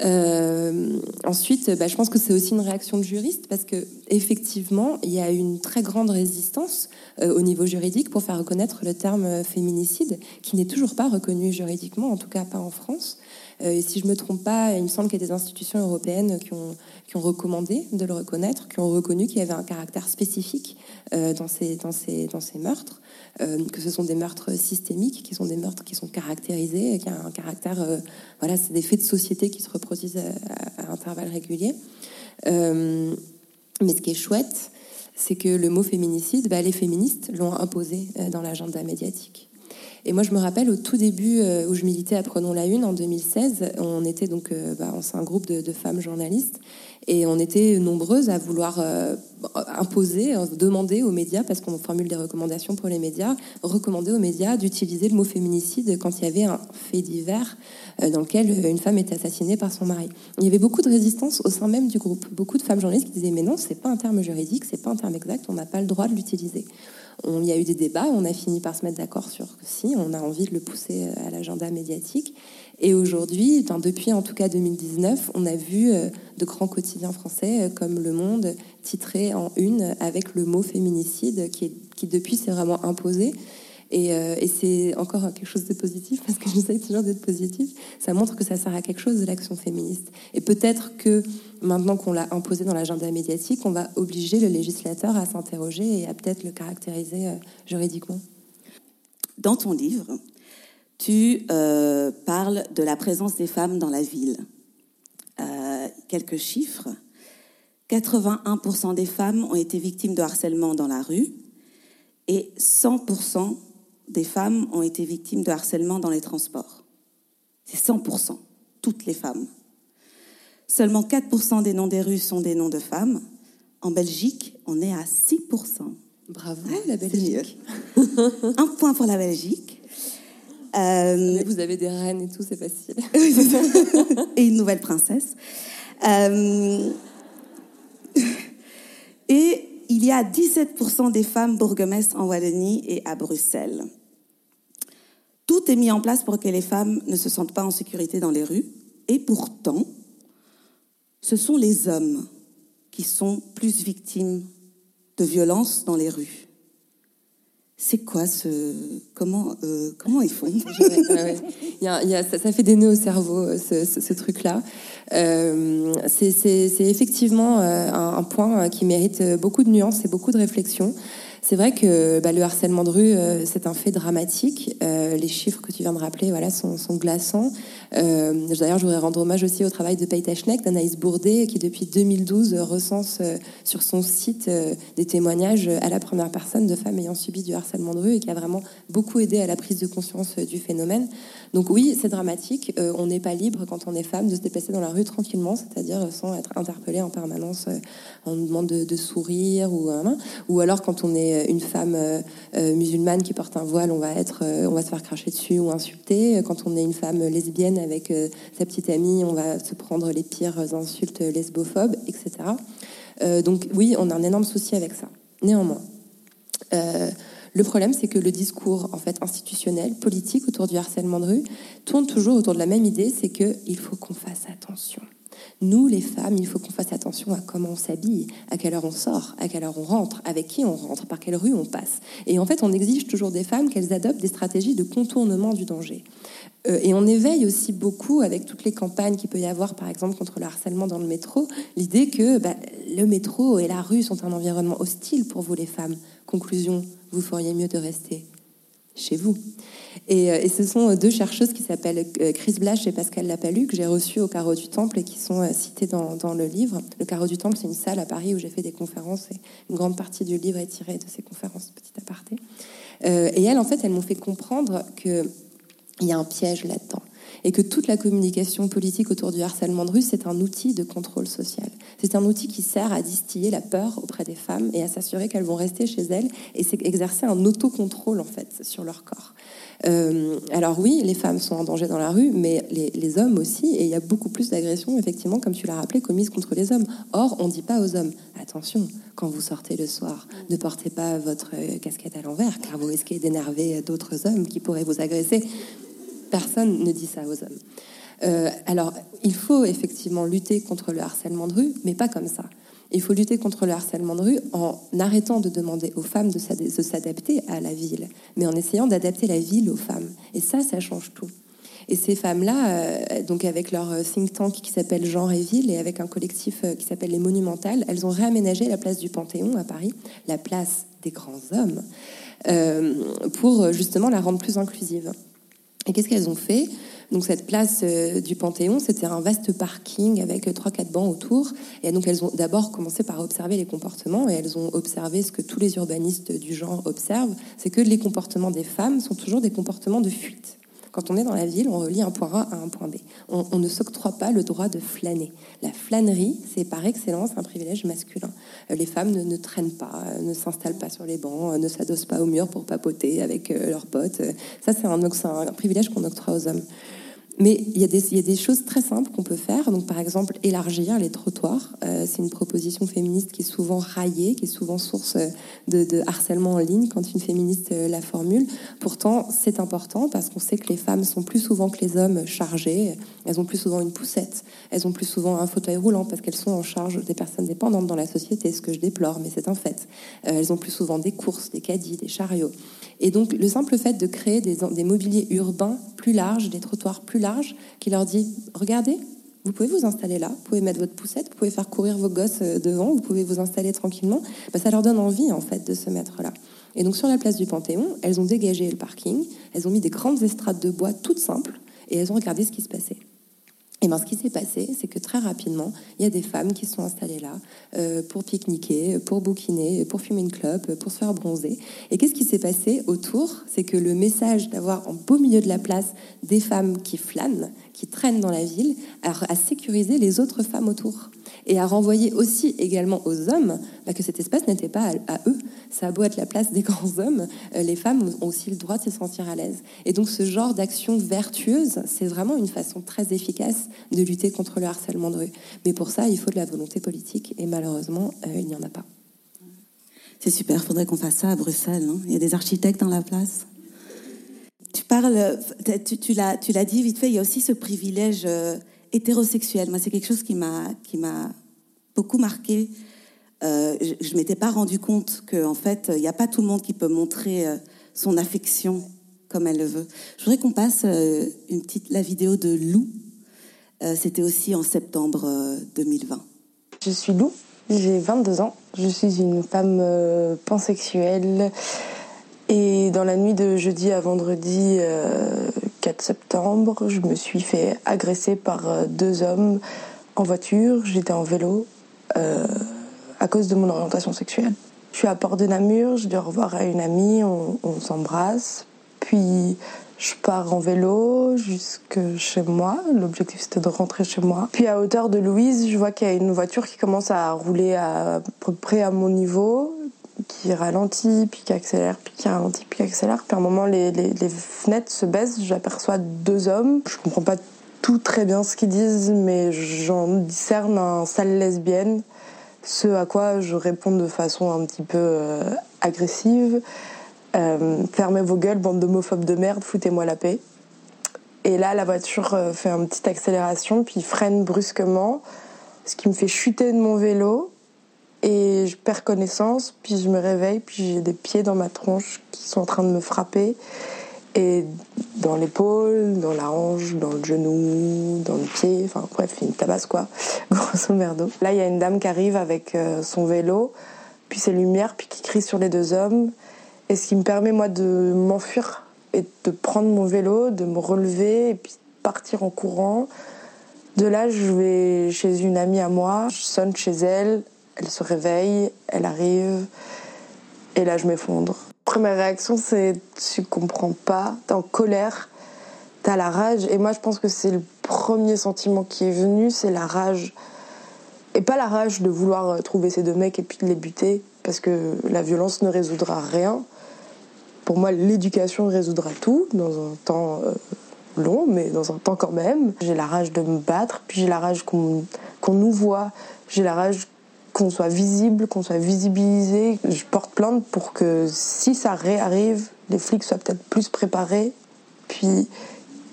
Euh, ensuite, bah, je pense que c'est aussi une réaction de juriste parce que effectivement, il y a une très grande résistance euh, au niveau juridique pour faire reconnaître le terme féminicide, qui n'est toujours pas reconnu juridiquement, en tout cas pas en France. Euh, et si je me trompe pas, il me semble qu'il y a des institutions européennes qui ont, qui ont recommandé de le reconnaître, qui ont reconnu qu'il y avait un caractère spécifique dans ces, dans ces, dans ces meurtres. Euh, que ce sont des meurtres systémiques, qui sont des meurtres qui sont caractérisés, qui ont un caractère, euh, voilà, c'est des faits de société qui se reproduisent à, intervalles réguliers. Euh, mais ce qui est chouette, c'est que le mot féminicide, bah, les féministes l'ont imposé dans l'agenda médiatique. Et moi, je me rappelle au tout début où je militais à Prenons la Une en 2016, on était donc, bah, c'est un groupe de, femmes journalistes, et on était nombreuses à vouloir euh, imposer, euh, demander aux médias, parce qu'on formule des recommandations pour les médias, recommander aux médias d'utiliser le mot féminicide quand il y avait un fait divers euh, dans lequel une femme était assassinée par son mari. Il y avait beaucoup de résistance au sein même du groupe. Beaucoup de femmes journalistes qui disaient mais non, c'est pas un terme juridique, c'est pas un terme exact, on n'a pas le droit de l'utiliser. Il y a eu des débats, on a fini par se mettre d'accord sur que si, on a envie de le pousser à l'agenda médiatique. Et aujourd'hui, depuis en tout cas 2019, on a vu euh, de grands quotidiens français euh, comme Le Monde titré en une avec le mot féminicide qui, qui depuis s'est vraiment imposé. Et, euh, et c'est encore quelque chose de positif parce que j'essaie toujours d'être positif. Ça montre que ça sert à quelque chose de l'action féministe. Et peut-être que maintenant qu'on l'a imposé dans l'agenda médiatique, on va obliger le législateur à s'interroger et à peut-être le caractériser juridiquement. Dans ton livre, tu euh, parles de la présence des femmes dans la ville. Euh, quelques chiffres. 81% des femmes ont été victimes de harcèlement dans la rue et 100% des femmes ont été victimes de harcèlement dans les transports. C'est 100%, toutes les femmes. Seulement 4% des noms des rues sont des noms de femmes. En Belgique, on est à 6%. Bravo, la Belgique. Un point pour la Belgique. Euh, vous avez des reines et tout, c'est facile. et une nouvelle princesse. Euh, et il y a 17% des femmes bourgmestres en Wallonie et à Bruxelles. Tout est mis en place pour que les femmes ne se sentent pas en sécurité dans les rues. Et pourtant, ce sont les hommes qui sont plus victimes de violences dans les rues. C'est quoi ce comment euh, comment ils font? Ça, fait des nœuds au cerveau euh, ce, ce truc-là. Euh, c'est effectivement euh, un, un, point qui mérite beaucoup de nuances et beaucoup de réflexion. C'est vrai que bah, le harcèlement de rue, euh, c'est un fait dramatique. Euh, les chiffres que tu viens de rappeler, voilà, sont, glaçants. Euh, D'ailleurs, je voudrais rendre hommage aussi au travail de Peita Schneck, d'Anaïs Bourdet, qui depuis 2012 recense sur son site des témoignages à la première personne de femmes ayant subi du harcèlement de rue et qui a vraiment beaucoup aidé à la prise de conscience du phénomène. Donc oui, c'est dramatique. on n'est pas libre quand on est femme de se déplacer dans la rue tranquillement, c'est-à-dire sans être interpellé en permanence. nous demande de, sourire ou ou alors quand on est une femme euh, euh, musulmane qui porte un voile, on va être, euh, on va se faire cracher dessus ou insulter. Quand on est une femme lesbienne avec sa petite amie, on va se prendre les pires insultes lesbophobes, etc. donc oui, on a un énorme souci avec ça. Néanmoins, Euh, le problème, c'est que le discours en fait institutionnel, politique autour du harcèlement de rue tourne toujours autour de la même idée, c'est que il faut qu'on fasse attention. Nous, les femmes, il faut qu'on fasse attention à comment on s'habille, à quelle heure on sort, à quelle heure on rentre, avec qui on rentre, par quelle rue on passe. Et en fait, on exige toujours des femmes qu'elles adoptent des stratégies de contournement du danger. Euh, et on éveille aussi beaucoup, avec toutes les campagnes qu'il peut y avoir, par exemple, contre le harcèlement dans le métro, l'idée que bah, le métro et la rue sont un environnement hostile pour vous, les femmes. Conclusion, vous feriez mieux de rester chez vous. Et, euh, ce sont deux chercheuses qui s'appellent euh, Chris Blash et Pascal Lapalu que j'ai reçues au Carreau du Temple et qui sont citées dans, le livre. Le Carreau du Temple, c'est une salle à Paris où j'ai fait des conférences et une grande partie du livre est tirée de ces conférences, petit aparté. et elles, en fait, elles m'ont fait comprendre que il y a un piège là-dedans. Et que toute la communication politique autour du harcèlement de rue, c'est un outil de contrôle social. C'est un outil qui sert à distiller la peur auprès des femmes et à s'assurer qu'elles vont rester chez elles et exercer un autocontrôle en fait sur leur corps. Euh, alors oui, les femmes sont en danger dans la rue, mais les, hommes aussi, et il y a beaucoup plus d'agressions, effectivement, comme tu l'as rappelé, commises contre les hommes. Or, on ne dit pas aux hommes, attention, quand vous sortez le soir, ne portez pas votre casquette à l'envers, car vous risquez d'énerver d'autres hommes qui pourraient vous agresser. Personne ne dit ça aux hommes. Euh, alors, il faut effectivement lutter contre le harcèlement de rue, mais pas comme ça. Il faut lutter contre le harcèlement de rue en arrêtant de demander aux femmes de s'adapter à la ville, mais en essayant d'adapter la ville aux femmes. Et ça, ça change tout. Et ces femmes-là, euh, donc avec leur think tank qui s'appelle Genre et Ville et avec un collectif euh, qui s'appelle Les Monumentales, elles ont réaménagé la place du Panthéon à Paris, la place des grands hommes, pour justement la rendre plus inclusive. Et qu'est-ce qu'elles ont fait? Donc cette place euh, du Panthéon, c'était un vaste parking avec euh, trois quatre bancs autour. Et donc elles ont d'abord commencé par observer les comportements et elles ont observé ce que tous les urbanistes du genre observent, c'est que les comportements des femmes sont toujours des comportements de fuite. Quand on est dans la ville, on relie un point A à un point B. On, ne s'octroie pas le droit de flâner. La flânerie, c'est par excellence un privilège masculin. Euh, les femmes ne, traînent pas, euh, ne s'installent pas sur les bancs, euh, ne s'adossent pas au mur pour papoter avec leurs potes. Ça, c'est un, un privilège qu'on octroie aux hommes. Mais il y, a des, choses très simples qu'on peut faire. Donc, par exemple, élargir les trottoirs. Euh, c'est une proposition féministe qui est souvent raillée, qui est souvent source de, harcèlement en ligne quand une féministe euh, la formule. Pourtant, c'est important parce qu'on sait que les femmes sont plus souvent que les hommes chargées. Elles ont plus souvent une poussette. Elles ont plus souvent un fauteuil roulant parce qu'elles sont en charge des personnes dépendantes dans la société, ce que je déplore, mais c'est un fait. Euh, elles ont plus souvent des courses, des caddies, des chariots. Et donc, le simple fait de créer des, mobiliers urbains plus larges, des trottoirs plus larges, qui leur dit Regardez, vous pouvez vous installer là, vous pouvez mettre votre poussette, vous pouvez faire courir vos gosses euh, devant, vous pouvez vous installer tranquillement. Bah, ça leur donne envie, en fait, de se mettre là. Et donc, sur la place du Panthéon, elles ont dégagé le parking, elles ont mis des grandes estrades de bois toutes simples, et elles ont regardé ce qui se passait. Et bien, ce qui s'est passé, c'est que très rapidement, il y a des femmes qui sont installées là euh, pour pique-niquer, pour bouquiner, pour fumer une clope, pour se faire bronzer. Et qu'est-ce qui s'est passé autour? C'est que le message d'avoir en beau milieu de la place des femmes qui flânent, qui traînent dans la ville, a sécurisé les autres femmes autour et à renvoyer aussi également aux hommes bah, que cet espace n'était pas à, eux. Ça a beau être la place des grands hommes, euh, les femmes ont aussi le droit de se sentir à l'aise. Et donc ce genre d'action vertueuse, c'est vraiment une façon très efficace de lutter contre le harcèlement de rue. Mais pour ça, il faut de la volonté politique et malheureusement, euh, il n'y en a pas. C'est super, faudrait qu'on fasse ça à Bruxelles. Hein. il y a des architectes dans la place. Tu parles, tu, tu l'as dit vite fait, il y a aussi ce privilège euh, hétérosexuelle. Moi, c'est quelque chose qui m'a beaucoup marqué. Euh, je, ne m'étais pas rendu compte que en fait, il n'y a pas tout le monde qui peut montrer euh, son affection comme elle le veut. Je voudrais qu'on passe euh, une petite la vidéo de Lou. C'était aussi en septembre 2020. Je suis Lou, j'ai 22 ans. Je suis une femme pansexuelle. Et dans la nuit de jeudi à vendredi 4 septembre, je me suis fait agresser par deux hommes en voiture. J'étais en vélo euh, à cause de mon orientation sexuelle. Je suis à Port de Namur, je dois revoir à une amie, on, s'embrasse. Puis je pars en vélo jusque chez moi. L'objectif c'était de rentrer chez moi. Puis à hauteur de Louise, je vois qu'il y a une voiture qui commence à rouler à peu près à mon niveau qui ralentit, puis qui accélère, puis qui ralentit, puis qui accélère. Puis à un moment, les fenêtres se baissent, j'aperçois deux hommes. Je comprends pas tout très bien ce qu'ils disent, mais j'en discerne un sale lesbienne. Ce à quoi je réponds de façon un petit peu euh, agressive. Euh, fermez vos gueules, bande d'homophobes de merde, foutez-moi la paix. Et là, la voiture euh, fait une petite accélération, puis freine brusquement, ce qui me fait chuter de mon vélo. Et je perds connaissance, puis je me réveille, puis j'ai des pieds dans ma tronche qui sont en train de me frapper. Et dans l'épaule, dans la hanche, dans le genou, dans le pied, enfin bref, une tabasse quoi, grosso merdo. Là, il y a une dame qui arrive avec euh, son vélo, puis ses lumières, puis qui crie sur les deux hommes. Et ce qui me permet, moi, de m'enfuir et de prendre mon vélo, de me relever et puis partir en courant. De là, je vais chez une amie à moi, je sonne chez elle, elle se réveille, elle arrive, et là, je m'effondre. Première réaction, c'est tu comprends pas, t'es en colère, t'as la rage. Et moi, je pense que c'est le premier sentiment qui est venu, c'est la rage. Et pas la rage de vouloir trouver ces deux mecs et puis de les buter, parce que la violence ne résoudra rien. Pour moi, l'éducation résoudra tout dans un temps euh, long, mais dans un temps quand même. J'ai la rage de me battre, puis j'ai la rage qu'on nous voit, j'ai la rage qu'on soit visible, qu'on soit visibilisé. Je porte plainte pour que si ça réarrive, les flics soient peut-être plus préparés, puis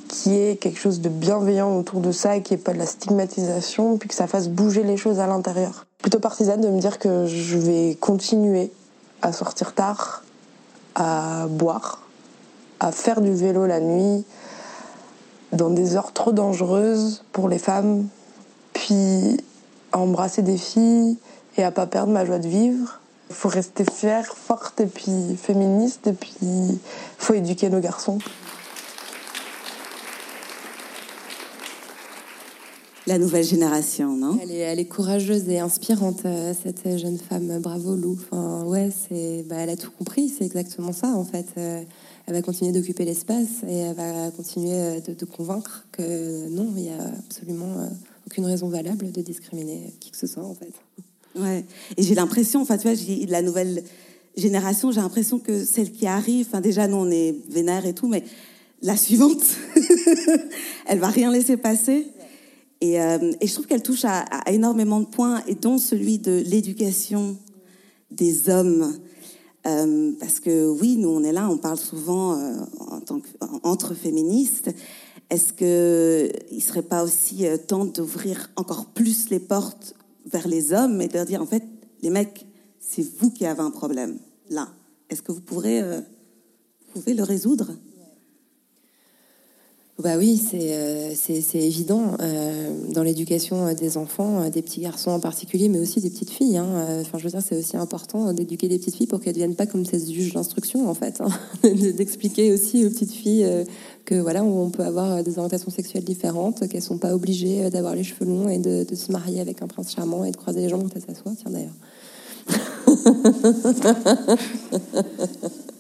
qu'il y ait quelque chose de bienveillant autour de ça qu'il n'y ait pas de la stigmatisation, puis que ça fasse bouger les choses à l'intérieur. Plutôt partisane de me dire que je vais continuer à sortir tard, à boire, à faire du vélo la nuit, dans des heures trop dangereuses pour les femmes, puis à embrasser des filles et à pas perdre ma joie de vivre. Il faut rester fière, forte et puis féministe et puis il faut éduquer nos garçons. La nouvelle génération, non? Elle est, elle est, courageuse et inspirante, euh, cette jeune femme. Bravo Lou. Enfin, ouais, c'est, bah, elle a tout compris. C'est exactement ça en fait. Euh, elle va continuer d'occuper l'espace et elle va continuer euh, de, de convaincre que non, il y a absolument aucune raison valable de discriminer qui que ce soit en fait. Ouais. Et j'ai l'impression, enfin, tu vois, la nouvelle génération, j'ai l'impression que celle qui arrive, enfin, déjà, nous, on est vénère et tout, mais la suivante, elle va rien laisser passer. Et, euh, je trouve qu'elle touche à, énormément de points, et dont celui de l'éducation des hommes. Euh, parce que oui, nous, on est là, on parle souvent euh, entre féministes. Est-ce que il serait pas aussi temps d'ouvrir encore plus les portes vers les hommes et de leur dire en fait, les mecs, c'est vous qui avez un problème là. Est-ce que vous euh, vous pouvez le résoudre? Bah oui, c'est euh, évident euh, dans l'éducation des enfants, euh, des petits garçons en particulier, mais aussi des petites filles. Hein. Enfin, je veux dire, c'est aussi important d'éduquer des petites filles pour qu'elles ne deviennent pas comme ces juges d'instruction, en fait. Hein. D'expliquer aussi aux petites filles que voilà, on peut avoir des orientations sexuelles différentes, qu'elles sont pas obligées d'avoir les cheveux longs et de, de, se marier avec un prince charmant et de croiser les jambes quand elles s'assoient. Tiens d'ailleurs.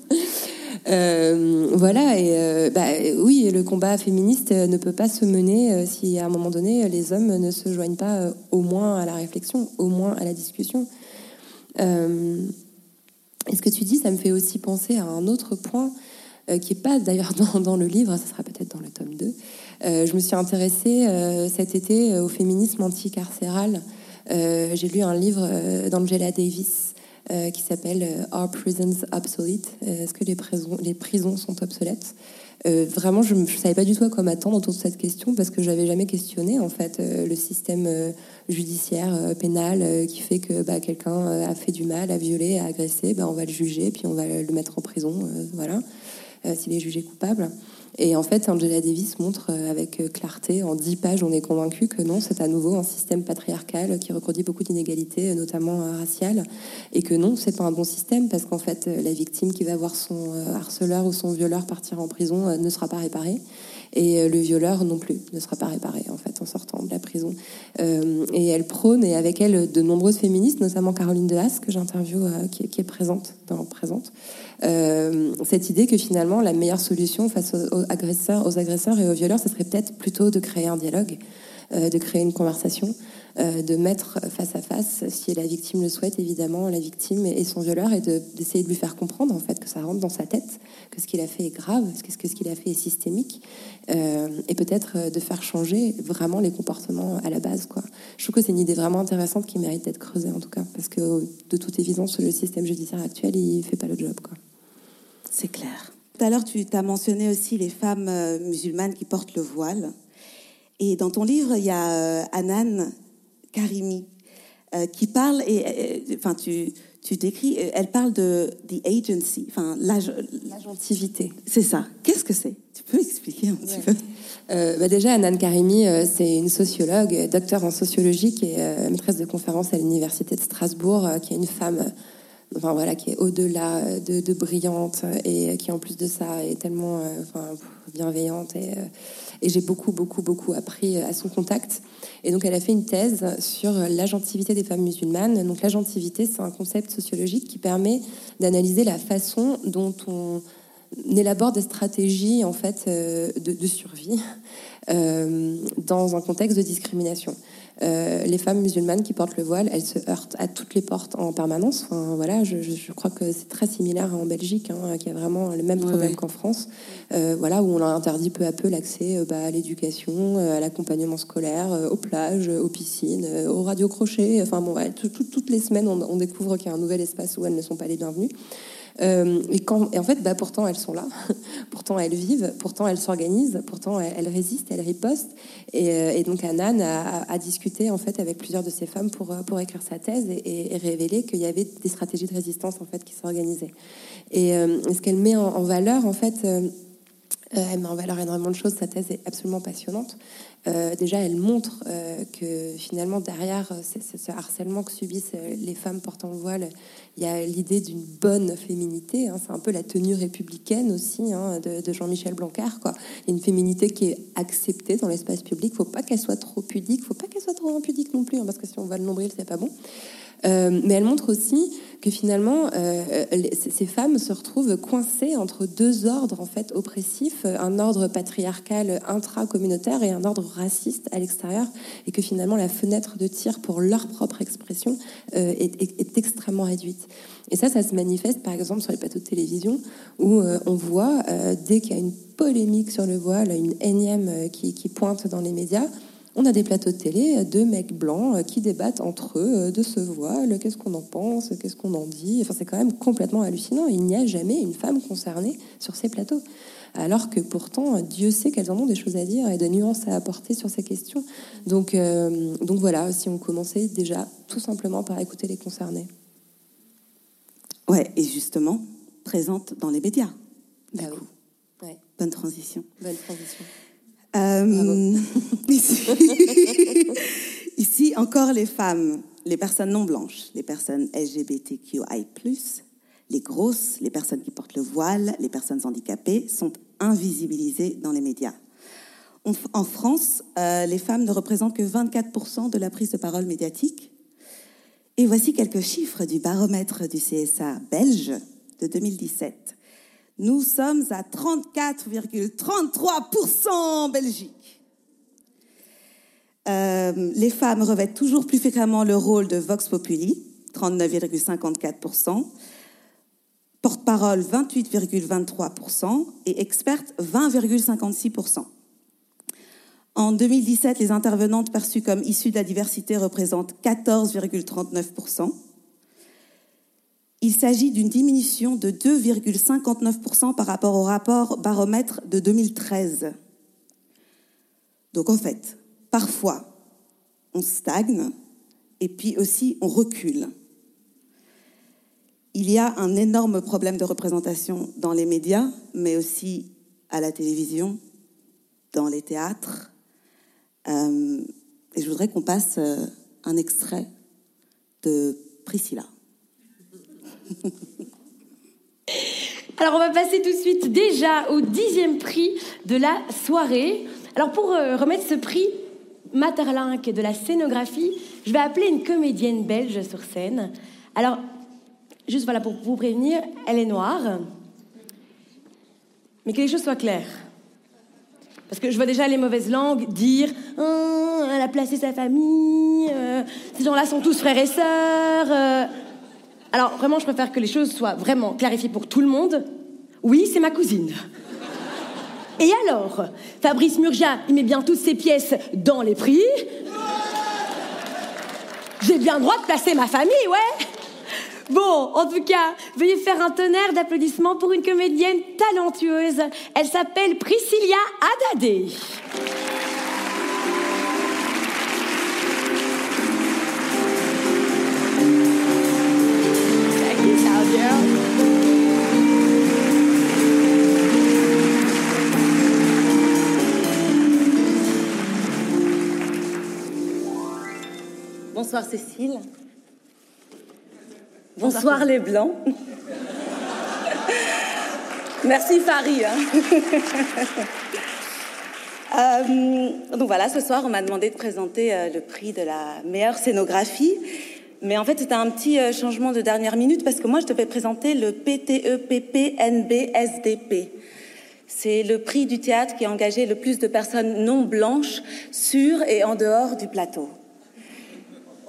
Euh, voilà, et euh, bah, oui, le combat féministe ne peut pas se mener euh, si à un moment donné les hommes ne se joignent pas euh, au moins à la réflexion, au moins à la discussion. Euh, et ce que tu dis, ça me fait aussi penser à un autre point qui n'est pas d'ailleurs dans, dans, le livre, ça sera peut-être dans le tome 2. je me suis intéressée cet été au féminisme anticarcéral. J'ai lu un livre d'Angela Davis euh, qui s'appelle euh, Are Prisons Obsolete? Euh, Est-ce que les prisons, les prisons sont obsolètes? Vraiment, je ne savais pas du tout à quoi m'attendre autour de cette question parce que j'avais jamais questionné en fait le système judiciaire pénal qui fait que bah, quelqu'un a fait du mal, a violé, a agressé, bah, on va le juger puis on va le mettre en prison, voilà, s'il est jugé coupable. Et en fait, Angela Davis montre euh, avec euh, clarté, en dix pages, on est convaincu que non, c'est à nouveau un système patriarcal qui reproduit beaucoup d'inégalités, notamment euh, raciales, et que non, c'est pas un bon système parce qu'en fait, la victime qui va voir son harceleur ou son violeur partir en prison ne sera pas réparée et le violeur non plus ne sera pas réparé en fait en sortant de la prison. Et elle prône et avec elle de nombreuses féministes, notamment Caroline de Haas que j'interviewe, qui, qui, est présente dans présente, euh, cette idée que finalement la meilleure solution face aux, agresseurs, et aux violeurs, ce serait peut-être plutôt de créer un dialogue, de créer une conversation, de mettre face à face, si la victime le souhaite, évidemment, la victime et son violeur, et d'essayer de, lui faire comprendre en fait que ça rentre dans sa tête, que ce qu'il a fait est grave, que ce qu'il a fait est systémique, et peut-être de faire changer vraiment les comportements à la base. Quoi. Je trouve que c'est une idée vraiment intéressante qui mérite d'être creusée en tout cas, parce que de toute évidence, le système judiciaire actuel, il fait pas le job. Quoi. C'est clair. Tout à l'heure, tu as mentionné aussi les femmes euh, musulmanes qui portent le voile. Et dans ton livre, il y a euh, Anan Karimi euh, qui parle, et enfin, tu, tu décris, elle parle de the agency, enfin, l'agentivité. C'est ça. Qu'est-ce que c'est? Tu peux expliquer un petit peu? Bah déjà, Anan Karimi, c'est une sociologue, docteur en sociologie, qui est maîtresse de conférence à l'université de Strasbourg, qui est une femme enfin voilà, qui est au-delà de, brillante et qui en plus de ça est tellement euh, enfin, bienveillante et, euh, et j'ai beaucoup beaucoup beaucoup appris à son contact. Et donc elle a fait une thèse sur l'agentivité des femmes musulmanes. Donc l'agentivité, c'est un concept sociologique qui permet d'analyser la façon dont on élabore des stratégies en fait euh, de survie dans un contexte de discrimination. Euh, les femmes musulmanes qui portent le voile, elles se heurtent à toutes les portes en permanence. Enfin, voilà, je, crois que c'est très similaire en Belgique, hein, qui a vraiment le même problème qu'en France. Euh, voilà, où on leur interdit peu à peu l'accès euh, bah, à l'éducation, à l'accompagnement scolaire, aux plages, aux piscines, aux radiocrochets. Enfin bon, toutes les semaines, on, on découvre qu'il y a un nouvel espace où elles ne sont pas les bienvenues. Euh, et, en fait, bah, pourtant, elles sont là, pourtant, elles vivent, pourtant, elles s'organisent, pourtant, elles, résistent, elles ripostent. Et, euh, donc, Anan a, discuté en fait avec plusieurs de ces femmes pour, euh, pour écrire sa thèse et, et révéler qu'il y avait des stratégies de résistance en fait qui s'organisaient. Et ce qu'elle met en, valeur, en fait, elle met en valeur énormément de choses. Sa thèse est absolument passionnante. Euh, déjà, elle montre euh, que finalement, derrière euh, ce, harcèlement que subissent les femmes portant le voile, il y a l'idée d'une bonne féminité. Hein. c'est un peu la tenue républicaine aussi hein, de, Jean-Michel Blanquer. Quoi. Une féminité qui est acceptée dans l'espace public. Il ne faut pas qu'elle soit trop pudique, il ne faut pas qu'elle soit trop impudique non plus, hein, parce que si on voit le nombril, c'est pas bon. Euh, mais elle montre aussi que finalement, euh, ces femmes se retrouvent coincées entre deux ordres en fait oppressifs, un ordre patriarcal intra-communautaire et un ordre raciste à l'extérieur, et que finalement la fenêtre de tir pour leur propre expression euh, est, extrêmement réduite. Et ça, ça se manifeste par exemple sur les plateaux de télévision où on voit dès qu'il y a une polémique sur le voile, une énième qui pointe dans les médias, on a des plateaux de télé de mecs blancs euh, qui débattent entre eux euh, de ce voile, qu'est-ce qu'on en pense, qu'est-ce qu'on en dit. Enfin, c'est quand même complètement hallucinant. Il n'y a jamais une femme concernée sur ces plateaux. Alors que pourtant, Dieu sait qu'elles en ont des choses à dire et des nuances à apporter sur ces questions. Donc, euh, donc voilà, si on commençait déjà tout simplement par écouter les concernés. Ouais, et justement, présente dans les médias. Bah Bonne transition. Bonne transition. Euh, ici, encore les femmes, les personnes non blanches, les personnes LGBTQI+, les grosses, les personnes qui portent le voile, les personnes handicapées sont invisibilisées dans les médias. En France, euh, les femmes ne représentent que 24% de la prise de parole médiatique. Et voici quelques chiffres du baromètre du CSA belge de 2017. Nous sommes à 34,33% en Belgique. Euh, les femmes revêtent toujours plus fréquemment le rôle de Vox Populi, 39,54%, porte-parole 28,23% et experte 20,56%. En 2017, les intervenantes perçues comme issues de la diversité représentent 14,39%. Il s'agit d'une diminution de 2,59% par rapport au rapport baromètre de 2013. Donc en fait, parfois, on stagne et puis aussi on recule. Il y a un énorme problème de représentation dans les médias, mais aussi à la télévision, dans les théâtres. Euh, et je voudrais qu'on passe euh, un extrait de Priscilla. Alors on va passer tout de suite déjà au dixième prix de la soirée. Alors pour euh, remettre ce prix Materlinck de la scénographie, je vais appeler une comédienne belge sur scène. Alors, juste voilà pour vous prévenir, elle est noire. Mais que les choses soient claires. Parce que je vois déjà les mauvaises langues dire Hum, elle a placé sa famille, euh, ces gens-là sont tous frères et sœurs. euh. Alors vraiment, je préfère que les choses soient vraiment clarifiées pour tout le monde. Oui, c'est ma cousine. Et alors Fabrice Murgia, il met bien toutes ses pièces dans les prix. J'ai bien le droit de placer ma famille, ouais Bon, en tout cas, veuillez faire un tonnerre d'applaudissements pour une comédienne talentueuse. Elle s'appelle Priscilla Haddadé. Bonsoir Cécile. Bonsoir, les Blancs. Merci Farid. hein. Euh, donc voilà, ce soir, on m'a demandé de présenter euh, le prix de la meilleure scénographie. Mais en fait, c'était un petit euh, changement de dernière minute parce que moi, je devais présenter le E PTEPPNBSDP. C'est le prix du théâtre qui a engagé le plus de personnes non blanches sur et en dehors du plateau.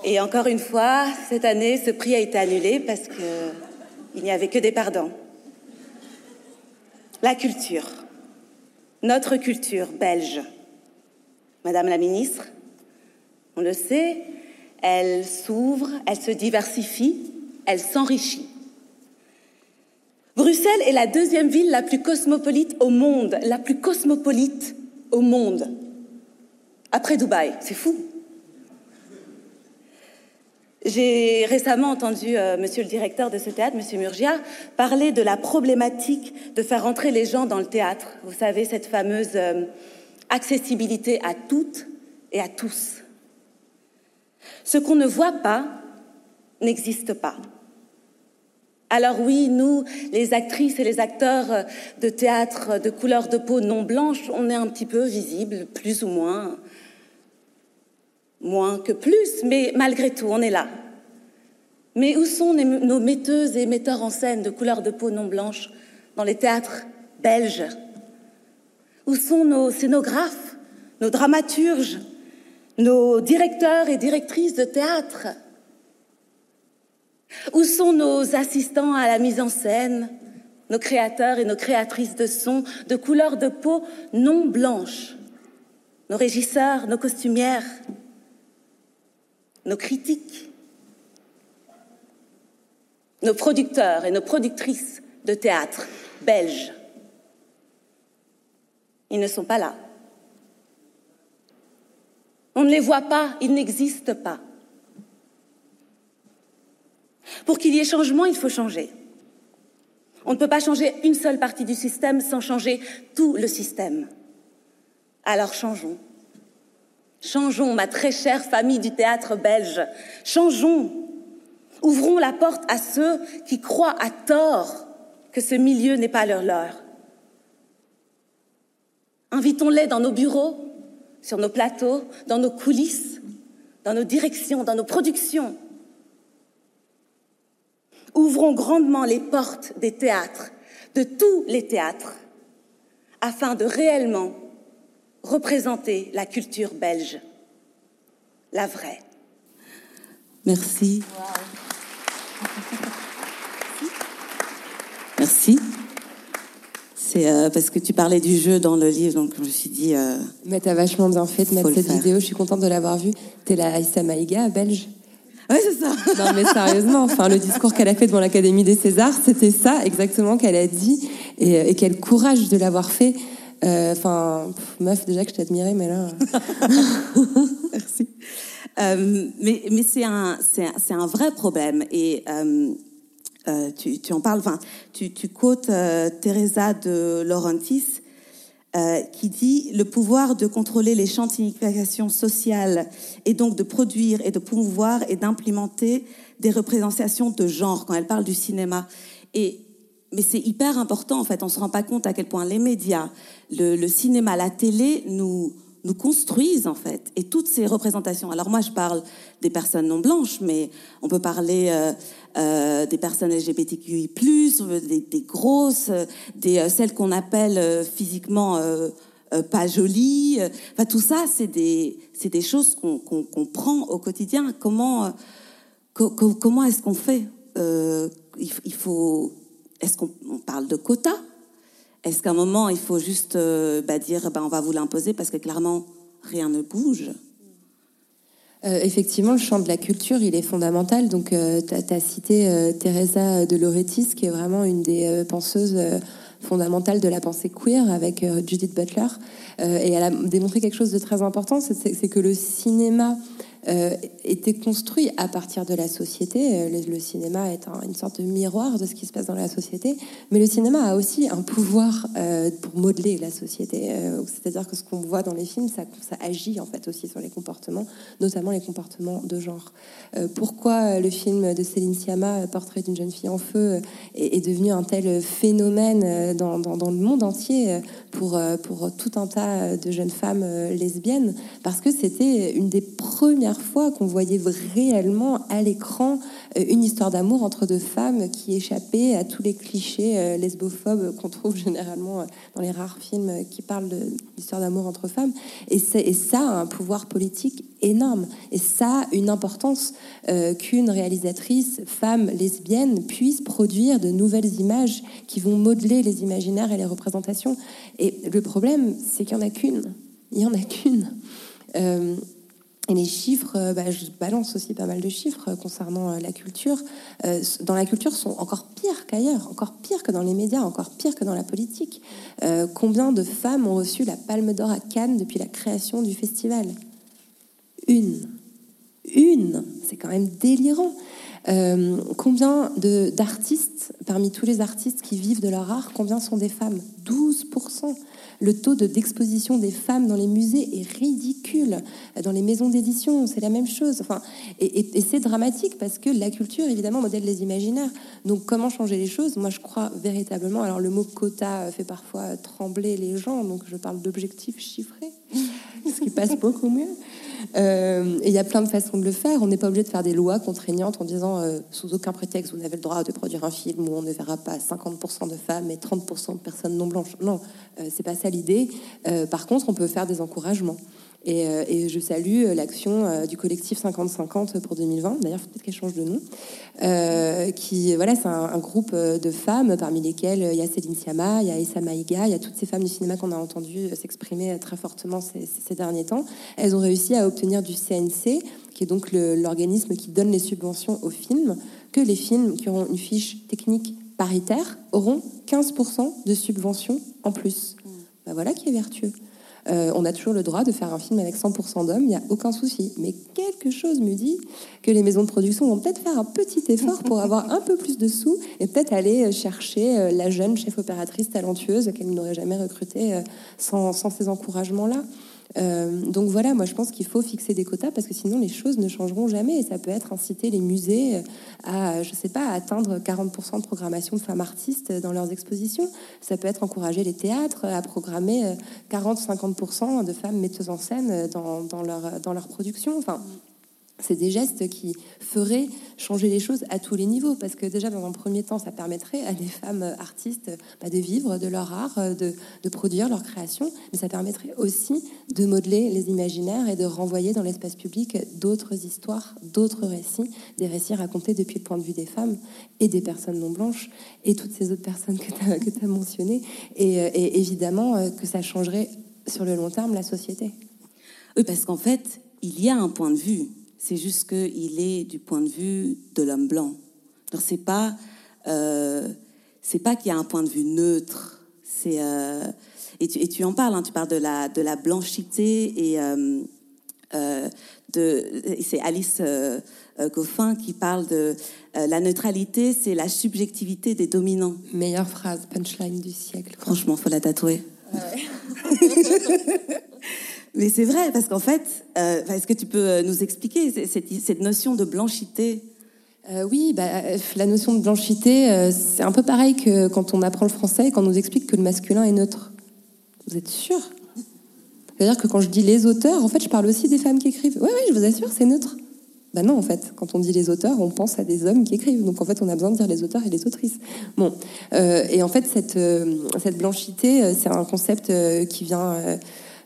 Et encore une fois, cette année, ce prix a été annulé parce que il n'y avait que des pardons. La culture, notre culture belge. Madame la ministre, on le sait, elle s'ouvre, elle se diversifie, elle s'enrichit. Bruxelles est la deuxième ville la plus cosmopolite au monde, la plus cosmopolite au monde. Après Dubaï, c'est fou. J'ai récemment entendu euh, monsieur le directeur de ce théâtre, monsieur Murgia, parler de la problématique de faire entrer les gens dans le théâtre. Vous savez, cette fameuse euh, accessibilité à toutes et à tous. Ce qu'on ne voit pas n'existe pas. Alors oui, nous, les actrices et les acteurs euh, de théâtre de couleur de peau non blanche, on est un petit peu visibles, plus ou moins moins que plus, mais malgré tout, on est là. Mais où sont nos metteuses et metteurs en scène de couleur de peau non blanche dans les théâtres belges? Où sont nos scénographes, nos dramaturges, nos directeurs et directrices de théâtre? Où sont nos assistants à la mise en scène, nos créateurs et nos créatrices de son de couleur de peau non blanche? Nos régisseurs, nos costumières? Nos critiques, nos producteurs et nos productrices de théâtre belges. Ils ne sont pas là. On ne les voit pas, ils n'existent pas. Pour qu'il y ait changement, il faut changer. On ne peut pas changer une seule partie du système sans changer tout le système. Alors changeons. Changeons, ma très chère famille du théâtre belge. Changeons. Ouvrons la porte à ceux qui croient à tort que ce milieu n'est pas leur leur. Invitons-les dans nos bureaux, sur nos plateaux, dans nos coulisses, dans nos directions, dans nos productions. Ouvrons grandement les portes des théâtres, de tous les théâtres, afin de réellement représenter la culture belge, la vraie. Merci. Merci. C'est euh, parce que tu parlais du jeu dans le livre, donc je me suis dit. euh, Mais t'as vachement bien fait de mettre cette faire. vidéo. Je suis contente de l'avoir vue. T'es la Aïssa Maïga belge. Ouais, c'est ça. Non mais sérieusement, enfin le discours qu'elle a fait devant l'Académie des Césars, c'était ça exactement qu'elle a dit et, et quel courage de l'avoir fait. Euh, Enfin, meuf, déjà que je t'admirais, mais là. Merci. Euh, mais mais c'est un, c'est un, un vrai problème. Et euh, euh, tu, tu en parles, enfin, tu, tu quotes euh, Teresa de Laurentis euh, qui dit Le pouvoir de contrôler les champs de signification sociale et donc de produire et de promouvoir et d'implémenter des représentations de genre quand elle parle du cinéma. Et mais c'est hyper important en fait. On se rend pas compte à quel point les médias, le, cinéma, la télé nous nous construisent en fait. Et toutes ces représentations. Alors moi, je parle des personnes non blanches, mais on peut parler euh, euh, des personnes LGBTQI+, euh, des, grosses, des celles qu'on appelle physiquement pas joli. euh, Enfin, tout ça, c'est des, c'est des choses qu'on qu'on prend au quotidien. Comment, co- co- comment est-ce qu'on fait il faut. Est-ce qu'on on parle de quotas? Est-ce qu'à un moment, il faut juste euh, bah, dire, bah, on va vous l'imposer parce que clairement, rien ne bouge? Euh, effectivement, le champ de la culture, il est fondamental. Donc, tu as, cité euh, Teresa de Lauretis, qui est vraiment une des euh, penseuses euh, fondamentales de la pensée queer avec euh, Judith Butler. Euh, et elle a démontré quelque chose de très important, c'est que le cinéma euh, était construit à partir de la société. Euh, Le, cinéma est un- une sorte de miroir de ce qui se passe dans la société, mais le cinéma a aussi un pouvoir euh, pour modeler la société. C'est-à-dire que ce qu'on voit dans les films, ça, agit en fait aussi sur les comportements, notamment les comportements de genre. Pourquoi le film de Céline Sciamma, Portrait d'une jeune fille en feu, est, devenu un tel phénomène dans, le monde entier pour, euh, pour tout un tas de jeunes femmes euh, lesbiennes Parce que c'était une des premières fois qu'on voyait réellement à l'écran une histoire d'amour entre deux femmes qui échappait à tous les clichés euh, lesbophobes qu'on trouve généralement euh, dans les rares films euh, qui parlent d'histoire d'amour entre femmes. Et, et ça a un pouvoir politique énorme. Et ça a une importance euh, qu'une réalisatrice femme lesbienne puisse produire de nouvelles images qui vont modeler les imaginaires et les représentations. Et le problème, c'est qu'il n'y en a qu'une. Il n'y en a qu'une. Euh, et les chiffres, euh, bah, je balance aussi pas mal de chiffres euh, concernant euh, la culture. Dans la culture, sont encore pires qu'ailleurs, encore pire que dans les médias, encore pire que dans la politique. Combien de femmes ont reçu la Palme d'Or à Cannes depuis la création du festival? Une. Une. C'est quand même délirant. Combien d'artistes, parmi tous les artistes qui vivent de leur art, combien sont des femmes? 12%. Le taux de- d'exposition des femmes dans les musées est ridicule. Dans les maisons d'édition, c'est la même chose. Enfin, et et- et c'est dramatique parce que la culture, évidemment, modèle les imaginaires. Donc, comment changer les choses? Moi, je crois véritablement. Alors, le mot quota fait parfois trembler les gens, donc je parle d'objectifs chiffrés, ce qui passe beaucoup mieux. Euh, et il y a plein de façons de le faire. On n'est pas obligé de faire des lois contraignantes en disant euh, sous aucun prétexte vous n'avez le droit de produire un film où on ne verra pas 50% de femmes et 30% de personnes non blanches. Non, euh, c'est pas ça l'idée. Euh, par contre, on peut faire des encouragements. Et, euh, et je salue euh, l'action euh, du collectif 50-50 pour 2020. D'ailleurs, faut peut-être qu'elle change de nom. Euh, qui, voilà, c'est un, un groupe de femmes parmi lesquelles il y a Céline Sciamma, il y a Issa Maïga, il y a toutes ces femmes du cinéma qu'on a entendu euh, s'exprimer très fortement ces, derniers temps. Elles ont réussi à obtenir du CNC, qui est donc l'organisme qui donne les subventions aux films, que les films qui auront une fiche technique paritaire auront 15% de subventions en plus. Ben voilà qui est vertueux. Euh, on a toujours le droit de faire un film avec 100% d'hommes, il n'y a aucun souci. Mais quelque chose me dit que les maisons de production vont peut-être faire un petit effort pour avoir un peu plus de sous et peut-être aller euh, chercher euh, la jeune chef opératrice talentueuse qu'elle n'aurait jamais recrutée sans, sans ces encouragements-là. Euh, donc voilà, moi je pense qu'il faut fixer des quotas parce que sinon les choses ne changeront jamais et ça peut être inciter les musées euh, à, je sais pas, atteindre 40% de programmation de femmes artistes dans leurs expositions. Ça peut être encourager les théâtres à programmer euh, 40-50% de femmes metteuses en scène euh, dans, dans leur, dans production. Enfin, c'est des gestes qui feraient changer les choses à tous les niveaux, parce que déjà, dans un premier temps, ça permettrait à des femmes artistes bah, de vivre de leur art, euh, de, produire leur création, mais ça permettrait aussi de modeler les imaginaires et de renvoyer dans l'espace public d'autres histoires, d'autres récits, des récits racontés depuis le point de vue des femmes et des personnes non blanches, et toutes ces autres personnes que tu as, mentionnées, et, euh, et évidemment euh, que ça changerait sur le long terme la société. Oui, parce qu'en fait, il y a un point de vue. C'est juste qu'il est du point de vue de l'homme blanc. Alors c'est pas, euh, c'est pas qu'il y a un point de vue neutre. C'est euh, et, tu, et tu en parles. Hein, tu parles de la de la blanchité et euh, euh, de. C'est Alice euh, Goffin qui parle de euh, la neutralité, c'est la subjectivité des dominants. Meilleure phrase, punchline du siècle. Franchement, faut la tatouer. Mais c'est vrai, parce qu'en fait, euh, est-ce que tu peux nous expliquer cette, notion de blanchité? Euh, oui, bah, la notion de blanchité, euh, c'est un peu pareil que quand on apprend le français et qu'on nous explique que le masculin est neutre. Vous êtes sûr? C'est-à-dire que quand je dis les auteurs, en fait, je parle aussi des femmes qui écrivent. Oui, oui, je vous assure, c'est neutre. Ben non, en fait, quand on dit les auteurs, on pense à des hommes qui écrivent. Donc en fait, on a besoin de dire les auteurs et les autrices. Bon, euh, et en fait, cette, euh, blanchité, euh, c'est un concept euh, qui vient euh,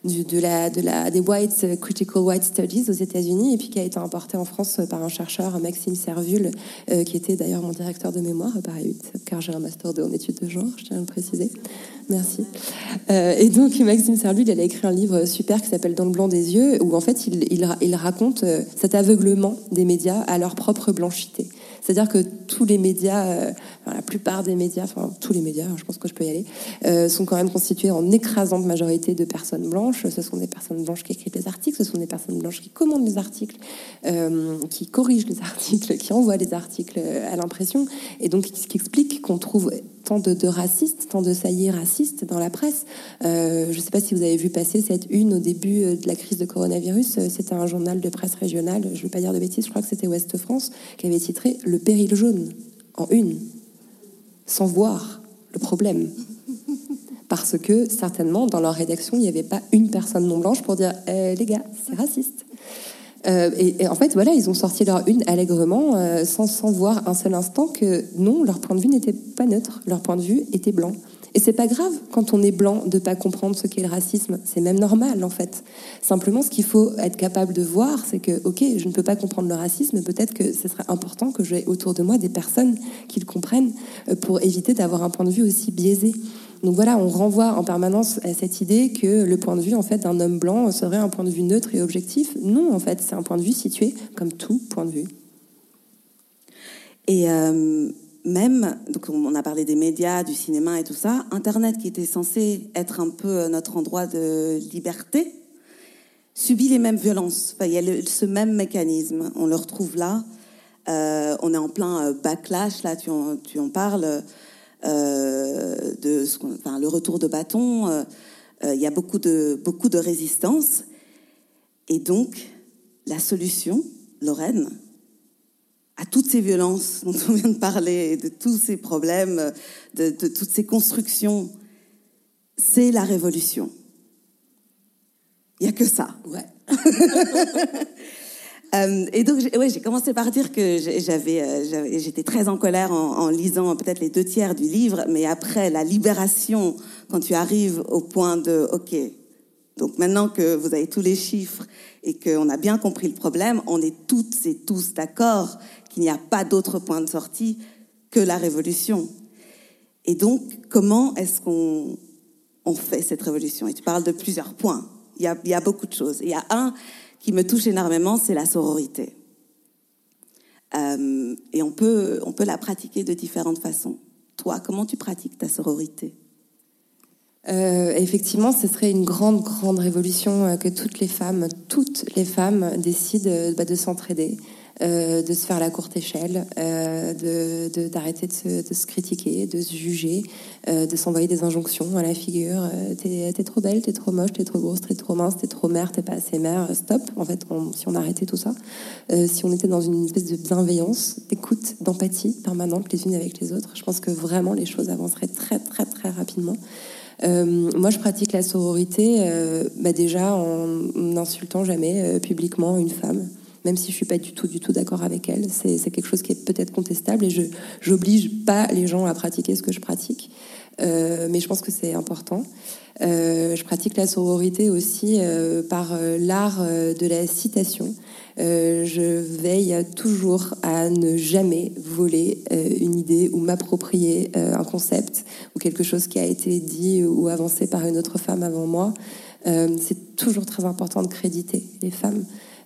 du- de la, de la, des White euh, Critical White Studies aux États-Unis et puis qui a été importé en France par un chercheur, Maxime Servule, euh, qui était d'ailleurs mon directeur de mémoire 8, car j'ai un master 2 en études de genre, je tiens à le préciser. Merci. Euh, et donc Maxime Servule, il a écrit un livre super qui s'appelle Dans le blanc des yeux, où en fait il, il, il raconte euh, cet aveuglement des médias à leur propre blanchité. C'est-à-dire que tous les médias, euh, la plupart des médias, enfin tous les médias, je pense que je peux y aller, euh, sont quand même constitués en écrasante majorité de personnes blanches. Ce sont des personnes blanches qui écrivent les articles, ce sont des personnes blanches qui commandent les articles, euh, qui corrigent les articles, qui envoient les articles euh, à l'impression. Et donc, ce qui explique qu'on trouve tant de, racistes, tant de saillies racistes dans la presse. Je ne sais pas si vous avez vu passer cette une au début de la crise de coronavirus. C'était un journal de presse régionale, je ne veux pas dire de bêtises, je crois que c'était Ouest France, qui avait titré Le péril jaune en une, sans voir le problème. Parce que certainement, dans leur rédaction, il n'y avait pas une personne non blanche pour dire Eh, les gars, c'est raciste. Euh, et, en fait, voilà, ils ont sorti leur une allègrement, euh, sans, sans voir un seul instant que non, leur point de vue n'était pas neutre, leur point de vue était blanc. Et c'est pas grave quand on est blanc de pas comprendre ce qu'est le racisme, c'est même normal en fait. Simplement, ce qu'il faut être capable de voir, c'est que ok, je ne peux pas comprendre le racisme, peut-être que ce serait important que j'ai autour de moi des personnes qui le comprennent euh, pour éviter d'avoir un point de vue aussi biaisé. Donc voilà, on renvoie en permanence à cette idée que le point de vue en fait d'un homme blanc serait un point de vue neutre et objectif. Non, en fait, c'est un point de vue situé comme tout point de vue. Et euh, même, donc on a parlé des médias, du cinéma et tout ça, Internet qui était censé être un peu notre endroit de liberté, subit les mêmes violences. Enfin, il y a ce même mécanisme, on le retrouve là. Euh, on est en plein euh, backlash, là tu en, parles, euh, de enfin, le retour de bâton. euh, euh, Il y a beaucoup de, beaucoup de résistance. Et donc, la solution, Lorraine, toutes ces violences dont on vient de parler, de tous ces problèmes, de, de toutes ces constructions, c'est la révolution. Il n'y a que ça. Ouais. Euh, et donc, j'ai- ouais, j'ai commencé par dire que j'avais, euh, j'avais- j'étais très en colère en, en lisant peut-être les deux tiers du livre, mais après la libération, quand tu arrives au point de, ok, donc maintenant que vous avez tous les chiffres et qu'on a bien compris le problème, on est toutes et tous d'accord qu'il n'y a pas d'autre point de sortie que la révolution. Et donc, comment est-ce qu'on on fait cette révolution? Et tu parles de plusieurs points. Il y a, beaucoup de choses. Il y a un qui me touche énormément, c'est la sororité. Euh, et on peut, on peut la pratiquer de différentes façons. Toi, comment tu pratiques ta sororité? Euh, effectivement, ce serait une grande, grande révolution euh, que toutes les femmes, toutes les femmes décident bah, de s'entraider, euh, de se faire la courte échelle, euh, de de- d'arrêter de, se, de se critiquer, de se juger, euh, de s'envoyer des injonctions à la figure. t'es t'es trop belle, t'es trop moche, t'es trop grosse, t'es trop mince, t'es trop mère, t'es pas assez mère. Stop. En fait, si on arrêtait tout ça, si on était dans une espèce de bienveillance, d'écoute, d'empathie permanente les unes avec les autres, je pense que vraiment les choses avanceraient très, très, très rapidement. Moi, je pratique la sororité bah déjà en n'insultant jamais publiquement une femme, même si je suis pas du tout, du tout d'accord avec elle. C'est quelque chose qui est peut-être contestable et je j'oblige pas les gens à pratiquer ce que je pratique, Euh, mais je pense que c'est important. Euh, je pratique la sororité aussi euh, par euh, l'art euh, de la citation. Euh, je veille toujours à ne jamais voler une idée ou m'approprier un concept ou quelque chose qui a été dit ou avancé par une autre femme avant moi. C'est toujours très important de créditer les femmes.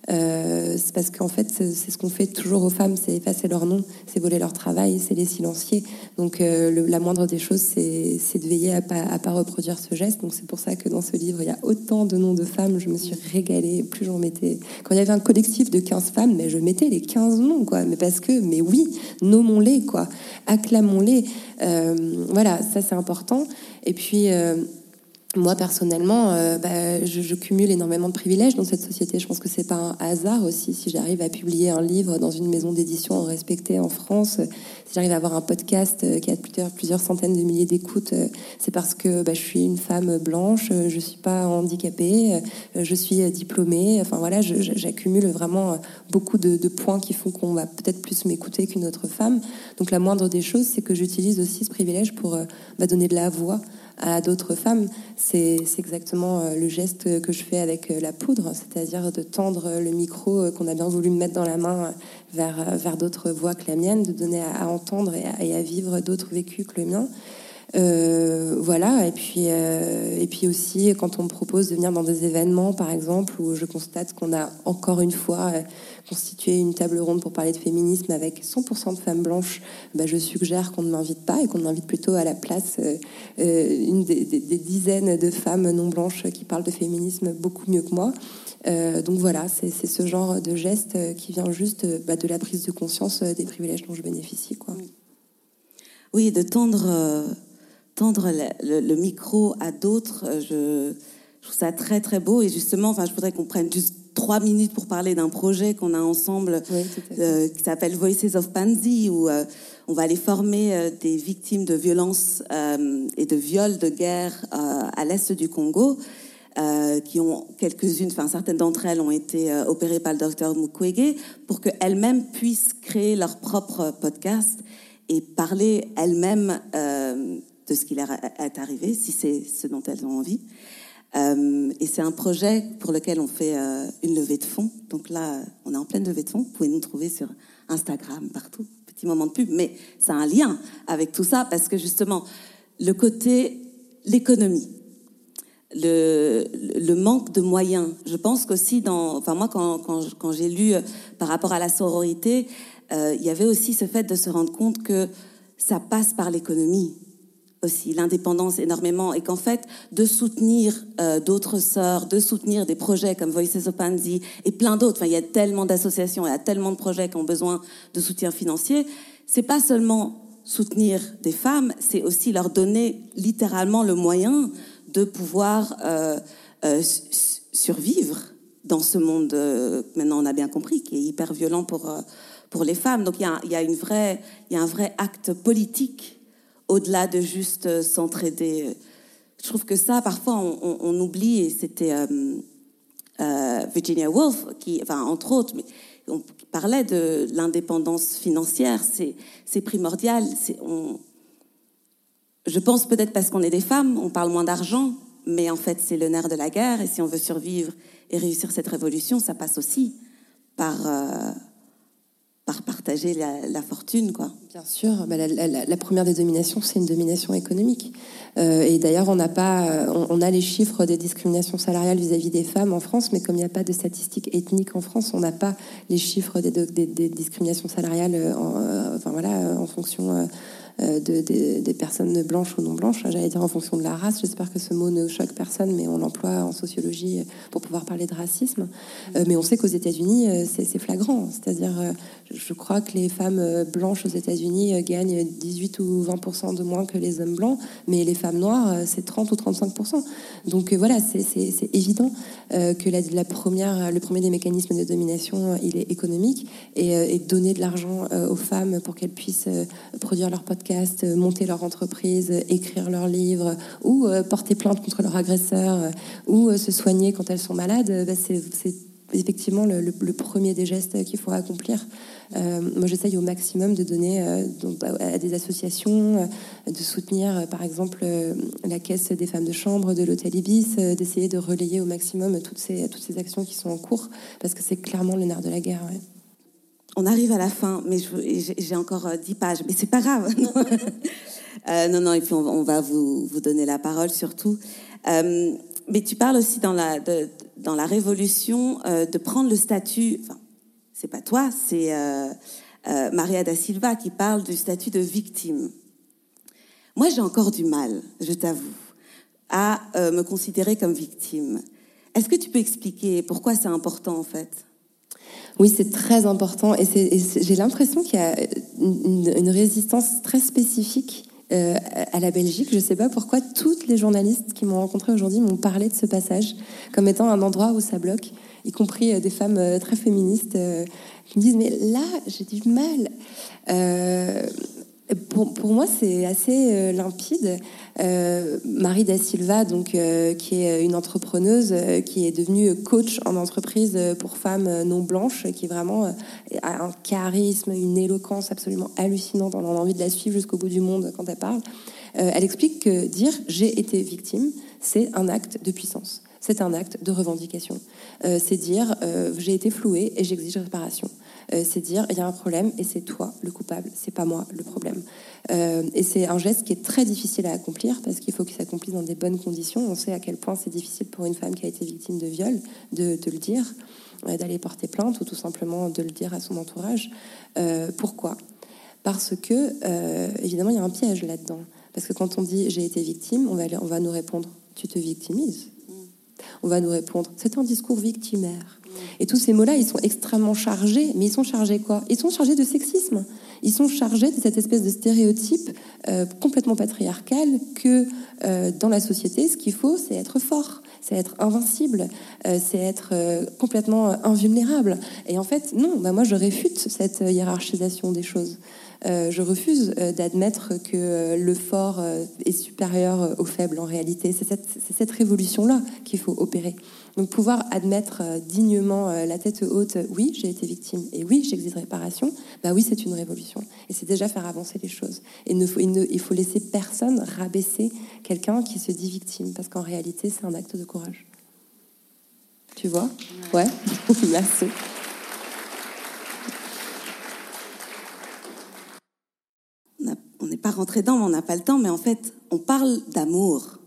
Euh, c'est parce qu'en fait, c'est ce qu'on fait toujours aux femmes, c'est effacer leur nom, c'est voler leur travail, c'est les silencier. Donc euh, la moindre des choses, c'est de veiller à pas, pas reproduire ce geste. Donc c'est pour ça que dans ce livre, il y a autant de noms de femmes. Je me suis régalée. Plus j'en mettais. Quand il y avait un collectif de 15 femmes, mais je mettais les 15 noms, quoi. Mais parce que, mais oui, nommons-les, quoi. Acclamons-les. Euh, voilà, ça c'est important. Et puis. Euh, moi personnellement, euh, bah, je, je, cumule énormément de privilèges dans cette société. Je pense que c'est pas un hasard aussi si j'arrive à publier un livre dans une maison d'édition respectée en France, si j'arrive à avoir un podcast euh, qui a plusieurs, centaines de milliers d'écoutes, euh, c'est parce que bah, je suis une femme blanche, je suis pas handicapée, je suis diplômée. Enfin voilà, j'accumule vraiment beaucoup de, de, points qui font qu'on va peut-être plus m'écouter qu'une autre femme. Donc la moindre des choses, c'est que j'utilise aussi ce privilège pour bah, donner de la voix à d'autres femmes. C'est exactement euh, le geste que je fais avec euh, la poudre, c'est-à-dire de tendre le micro euh, qu'on a bien voulu me mettre dans la main vers, vers d'autres voix que la mienne, de donner à, entendre et à, vivre d'autres vécus que le mien. voilà, et puis, et puis aussi quand on me propose de venir dans des événements, par exemple, où je constate qu'on a encore une fois constituer une table ronde pour parler de féminisme avec 100% de femmes blanches, bah, je suggère qu'on ne m'invite pas et qu'on m'invite plutôt à la place euh, euh, une des, dizaines de femmes non blanches qui parlent de féminisme beaucoup mieux que moi. Euh, donc voilà, c'est ce genre de geste qui vient juste bah, de la prise de conscience des privilèges dont je bénéficie. Quoi. Oui, de tendre, tendre le, micro à d'autres, je, je, trouve ça très très beau. Et justement, enfin, je voudrais qu'on prenne juste trois minutes pour parler d'un projet qu'on a ensemble euh, qui s'appelle Voices of Pansy, où euh, on va aller former euh, des victimes de violences et de viols de guerre à l'est du Congo. qui ont quelques-unes, enfin certaines d'entre elles ont été opérées par le docteur Mukwege pour qu'elles-mêmes puissent créer leur propre podcast et parler elles-mêmes de ce qui leur est arrivé, si c'est ce dont elles ont envie. Euh, et c'est un projet pour lequel on fait euh, une levée de fonds. Donc là, on est en pleine levée de fonds. Vous pouvez nous trouver sur Instagram, partout. Petit moment de pub. Mais ça a un lien avec tout ça parce que justement, le côté, l'économie, le, manque de moyens. Je pense qu'aussi enfin moi quand j'ai lu euh, par rapport à la sororité, il y avait aussi ce fait de se rendre compte que ça passe par l'économie aussi l'indépendance énormément et qu'en fait de soutenir euh, d'autres sœurs, de soutenir des projets comme Voices of Pansy et plein d'autres. Enfin, il y a tellement d'associations, il y a tellement de projets qui ont besoin de soutien financier. C'est pas seulement soutenir des femmes, c'est aussi leur donner littéralement le moyen de pouvoir euh, euh, survivre dans ce monde maintenant on a bien compris qui est hyper violent pour pour les femmes. Donc il y a, y a il y a un vrai acte politique au-delà de juste euh, s'entraider. Je trouve que ça, parfois, on, oublie, et c'était euh, euh, Virginia Woolf, qui, entre autres, mais on parlait de l'indépendance financière, c'est primordial. Je pense peut-être parce qu'on est des femmes, on parle moins d'argent, mais en fait, c'est le nerf de la guerre, et si on veut survivre et réussir cette révolution, ça passe aussi par par partager la, fortune, quoi. Bien sûr, bah, la, première des dominations, c'est une domination économique. Euh, et d'ailleurs, on n'a pas, on, a les chiffres des discriminations salariales vis-à-vis des femmes en France, mais comme il n'y a pas de statistiques ethniques en France, on n'a pas les chiffres des, des, discriminations salariales, en, euh, enfin voilà, en fonction. Euh, euh, de, des personnes blanches ou non blanches. J'allais dire en fonction de la race. J'espère que ce mot ne choque personne, mais on l'emploie en sociologie pour pouvoir parler de racisme. Euh, mais on sait qu'aux États-Unis, euh, c'est flagrant. C'est-à-dire, je crois que les femmes blanches aux États-Unis gagnent 18 ou 20 de moins que les hommes blancs, mais les femmes noires, c'est 30 ou 35 Donc voilà, c'est évident que la, première, le premier des mécanismes de domination, il est économique et, et donner de l'argent aux femmes pour qu'elles puissent produire leur podcast euh, monter leur entreprise, euh, écrire leurs livres, ou euh, porter plainte contre leur agresseur, ou se soigner quand elles sont malades, bah, c'est effectivement le, premier des gestes qu'il faut accomplir. moi, j'essaye au maximum de donner à des associations, de soutenir, par exemple, la caisse des femmes de chambre de l'hôtel Ibis, d'essayer de relayer au maximum toutes ces, toutes ces actions qui sont en cours, parce que c'est clairement le nerf de la guerre. On arrive à la fin, mais j'ai encore euh, dix pages, mais c'est pas grave. euh, non, non, et puis on, va vous, vous, donner la parole surtout. Euh, mais tu parles aussi dans la, dans la révolution euh, de prendre le statut. Enfin, c'est pas toi, c'est euh, euh, Maria da Silva qui parle du statut de victime. Moi, j'ai encore du mal, je t'avoue, à me considérer comme victime. Est-ce que tu peux expliquer pourquoi c'est important en fait? Oui, c'est très important et, j'ai l'impression qu'il y a une, résistance très spécifique euh, à la Belgique. Je ne sais pas pourquoi toutes les journalistes qui m'ont rencontré aujourd'hui m'ont parlé de ce passage comme étant un endroit où ça bloque, y compris euh, des femmes euh, très féministes qui me disent mais là j'ai du mal. Pour, pour, moi, c'est assez limpide. Euh, Marie Da Silva, donc, euh, qui est une entrepreneuse, euh, qui est devenue coach en entreprise pour femmes non blanches, qui vraiment a un charisme, une éloquence absolument hallucinante. On a envie de la suivre jusqu'au bout du monde quand elle parle. elle explique que dire j'ai été victime, c'est un acte de puissance. C'est un acte de revendication. c'est dire j'ai été flouée et j'exige réparation. c'est dire il y a un problème et c'est toi le coupable, c'est pas moi le problème. Euh, et c'est un geste qui est très difficile à accomplir parce qu'il faut qu'il s'accomplisse dans des bonnes conditions. On sait à quel point c'est difficile pour une femme qui a été victime de viol de, le dire, euh, d'aller porter plainte ou tout simplement de le dire à son entourage. Euh, pourquoi? Parce que, évidemment, il y a un piège là-dedans. Parce que quand on dit j'ai été victime, on va, on va nous répondre tu te victimises. On va nous répondre c'est un discours victimaire. Et tous ces mots-là, ils sont extrêmement chargés, mais ils sont chargés quoi? Ils sont chargés de sexisme. Ils sont chargés de cette espèce de stéréotype euh, complètement patriarcal que euh, dans la société, ce qu'il faut, c'est être fort, c'est être invincible, euh, c'est être complètement invulnérable. Et en fait, non, bah moi je réfute cette hiérarchisation des choses. Je refuse d'admettre que le fort est supérieur au faible en réalité. C'est cette, cette révolution-là qu'il faut opérer. Donc pouvoir admettre euh, dignement euh, la tête haute, euh, oui, j'ai été victime et oui, j'exige réparation, bah oui, c'est une révolution. Et c'est déjà faire avancer les choses. Et il, ne faut, il, faut laisser personne rabaisser quelqu'un qui se dit victime, parce qu'en réalité, c'est un acte de courage. Tu vois? Ouais, merci. On n'est pas rentré dedans, on n'a pas le temps, mais en fait, on parle d'amour.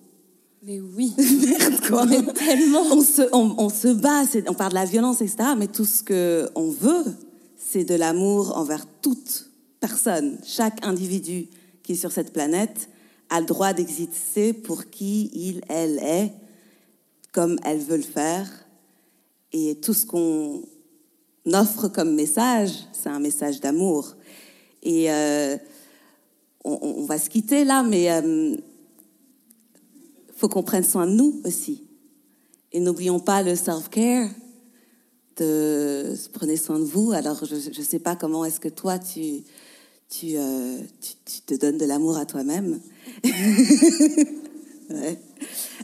Mais oui. Merde, quoi. tellement. On se, on, se bat, on parle de la violence, etc. Mais tout ce qu'on veut, c'est de l'amour envers toute personne. Chaque individu qui est sur cette planète a le droit d'exister pour qui il, elle est, comme elle veut le faire. Et tout ce qu'on offre comme message, c'est un message d'amour. Et euh, on, va se quitter là, mais euh, faut qu'on prenne soin de nous aussi. Et n'oublions pas le self-care, de prenez soin de vous. Alors, je ne sais pas comment est-ce que toi, tu, tu, euh, tu, te donnes de l'amour à toi-même.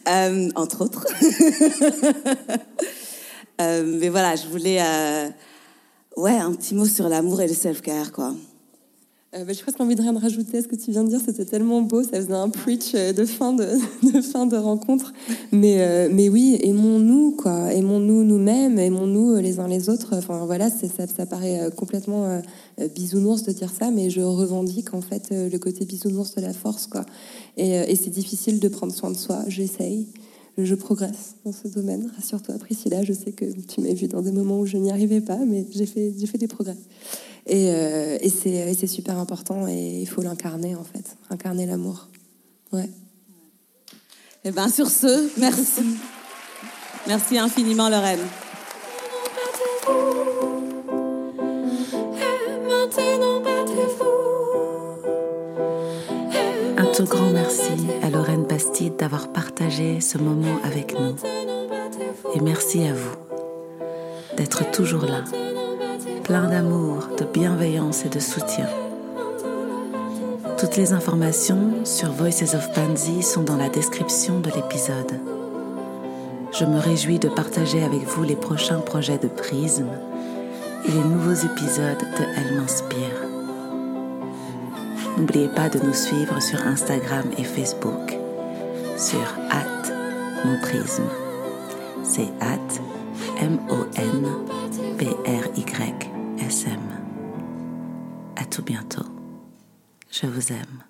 Euh, entre autres. Euh, mais voilà, je voulais... ouais, un petit mot sur l'amour et le self-care, quoi. Euh, bah, je crois presque envie de rien rajouter à ce que tu viens de dire. C'était tellement beau. Ça faisait un preach euh, de fin de, de fin de rencontre. Mais, euh, mais oui, aimons-nous, quoi. Aimons-nous nous-mêmes, aimons-nous les uns les autres. Enfin, voilà, ça, ça paraît complètement bisounours de dire ça, mais je revendique en fait le côté bisounours de la force, quoi. Et, c'est difficile de prendre soin de soi. J'essaye je progresse dans ce domaine. Rassure-toi, Priscilla, je sais que tu m'as vu dans des moments où je n'y arrivais pas, mais j'ai fait des progrès. Et, euh, et c'est super important et il faut l'incarner en fait, incarner l'amour. Ouais. Et eh bien sur ce, merci. Merci infiniment Lorraine. Un tout grand merci à Lorraine Bastide d'avoir partagé ce moment avec nous. Et merci à vous d'être toujours là plein d'amour, de bienveillance et de soutien. Toutes les informations sur Voices of Pansy sont dans la description de l'épisode. Je me réjouis de partager avec vous les prochains projets de Prisme et les nouveaux épisodes de Elle m'inspire. N'oubliez pas de nous suivre sur Instagram et Facebook sur at mon. C'est at M-O-N-P-R-Y. SM. À tout bientôt. Je vous aime.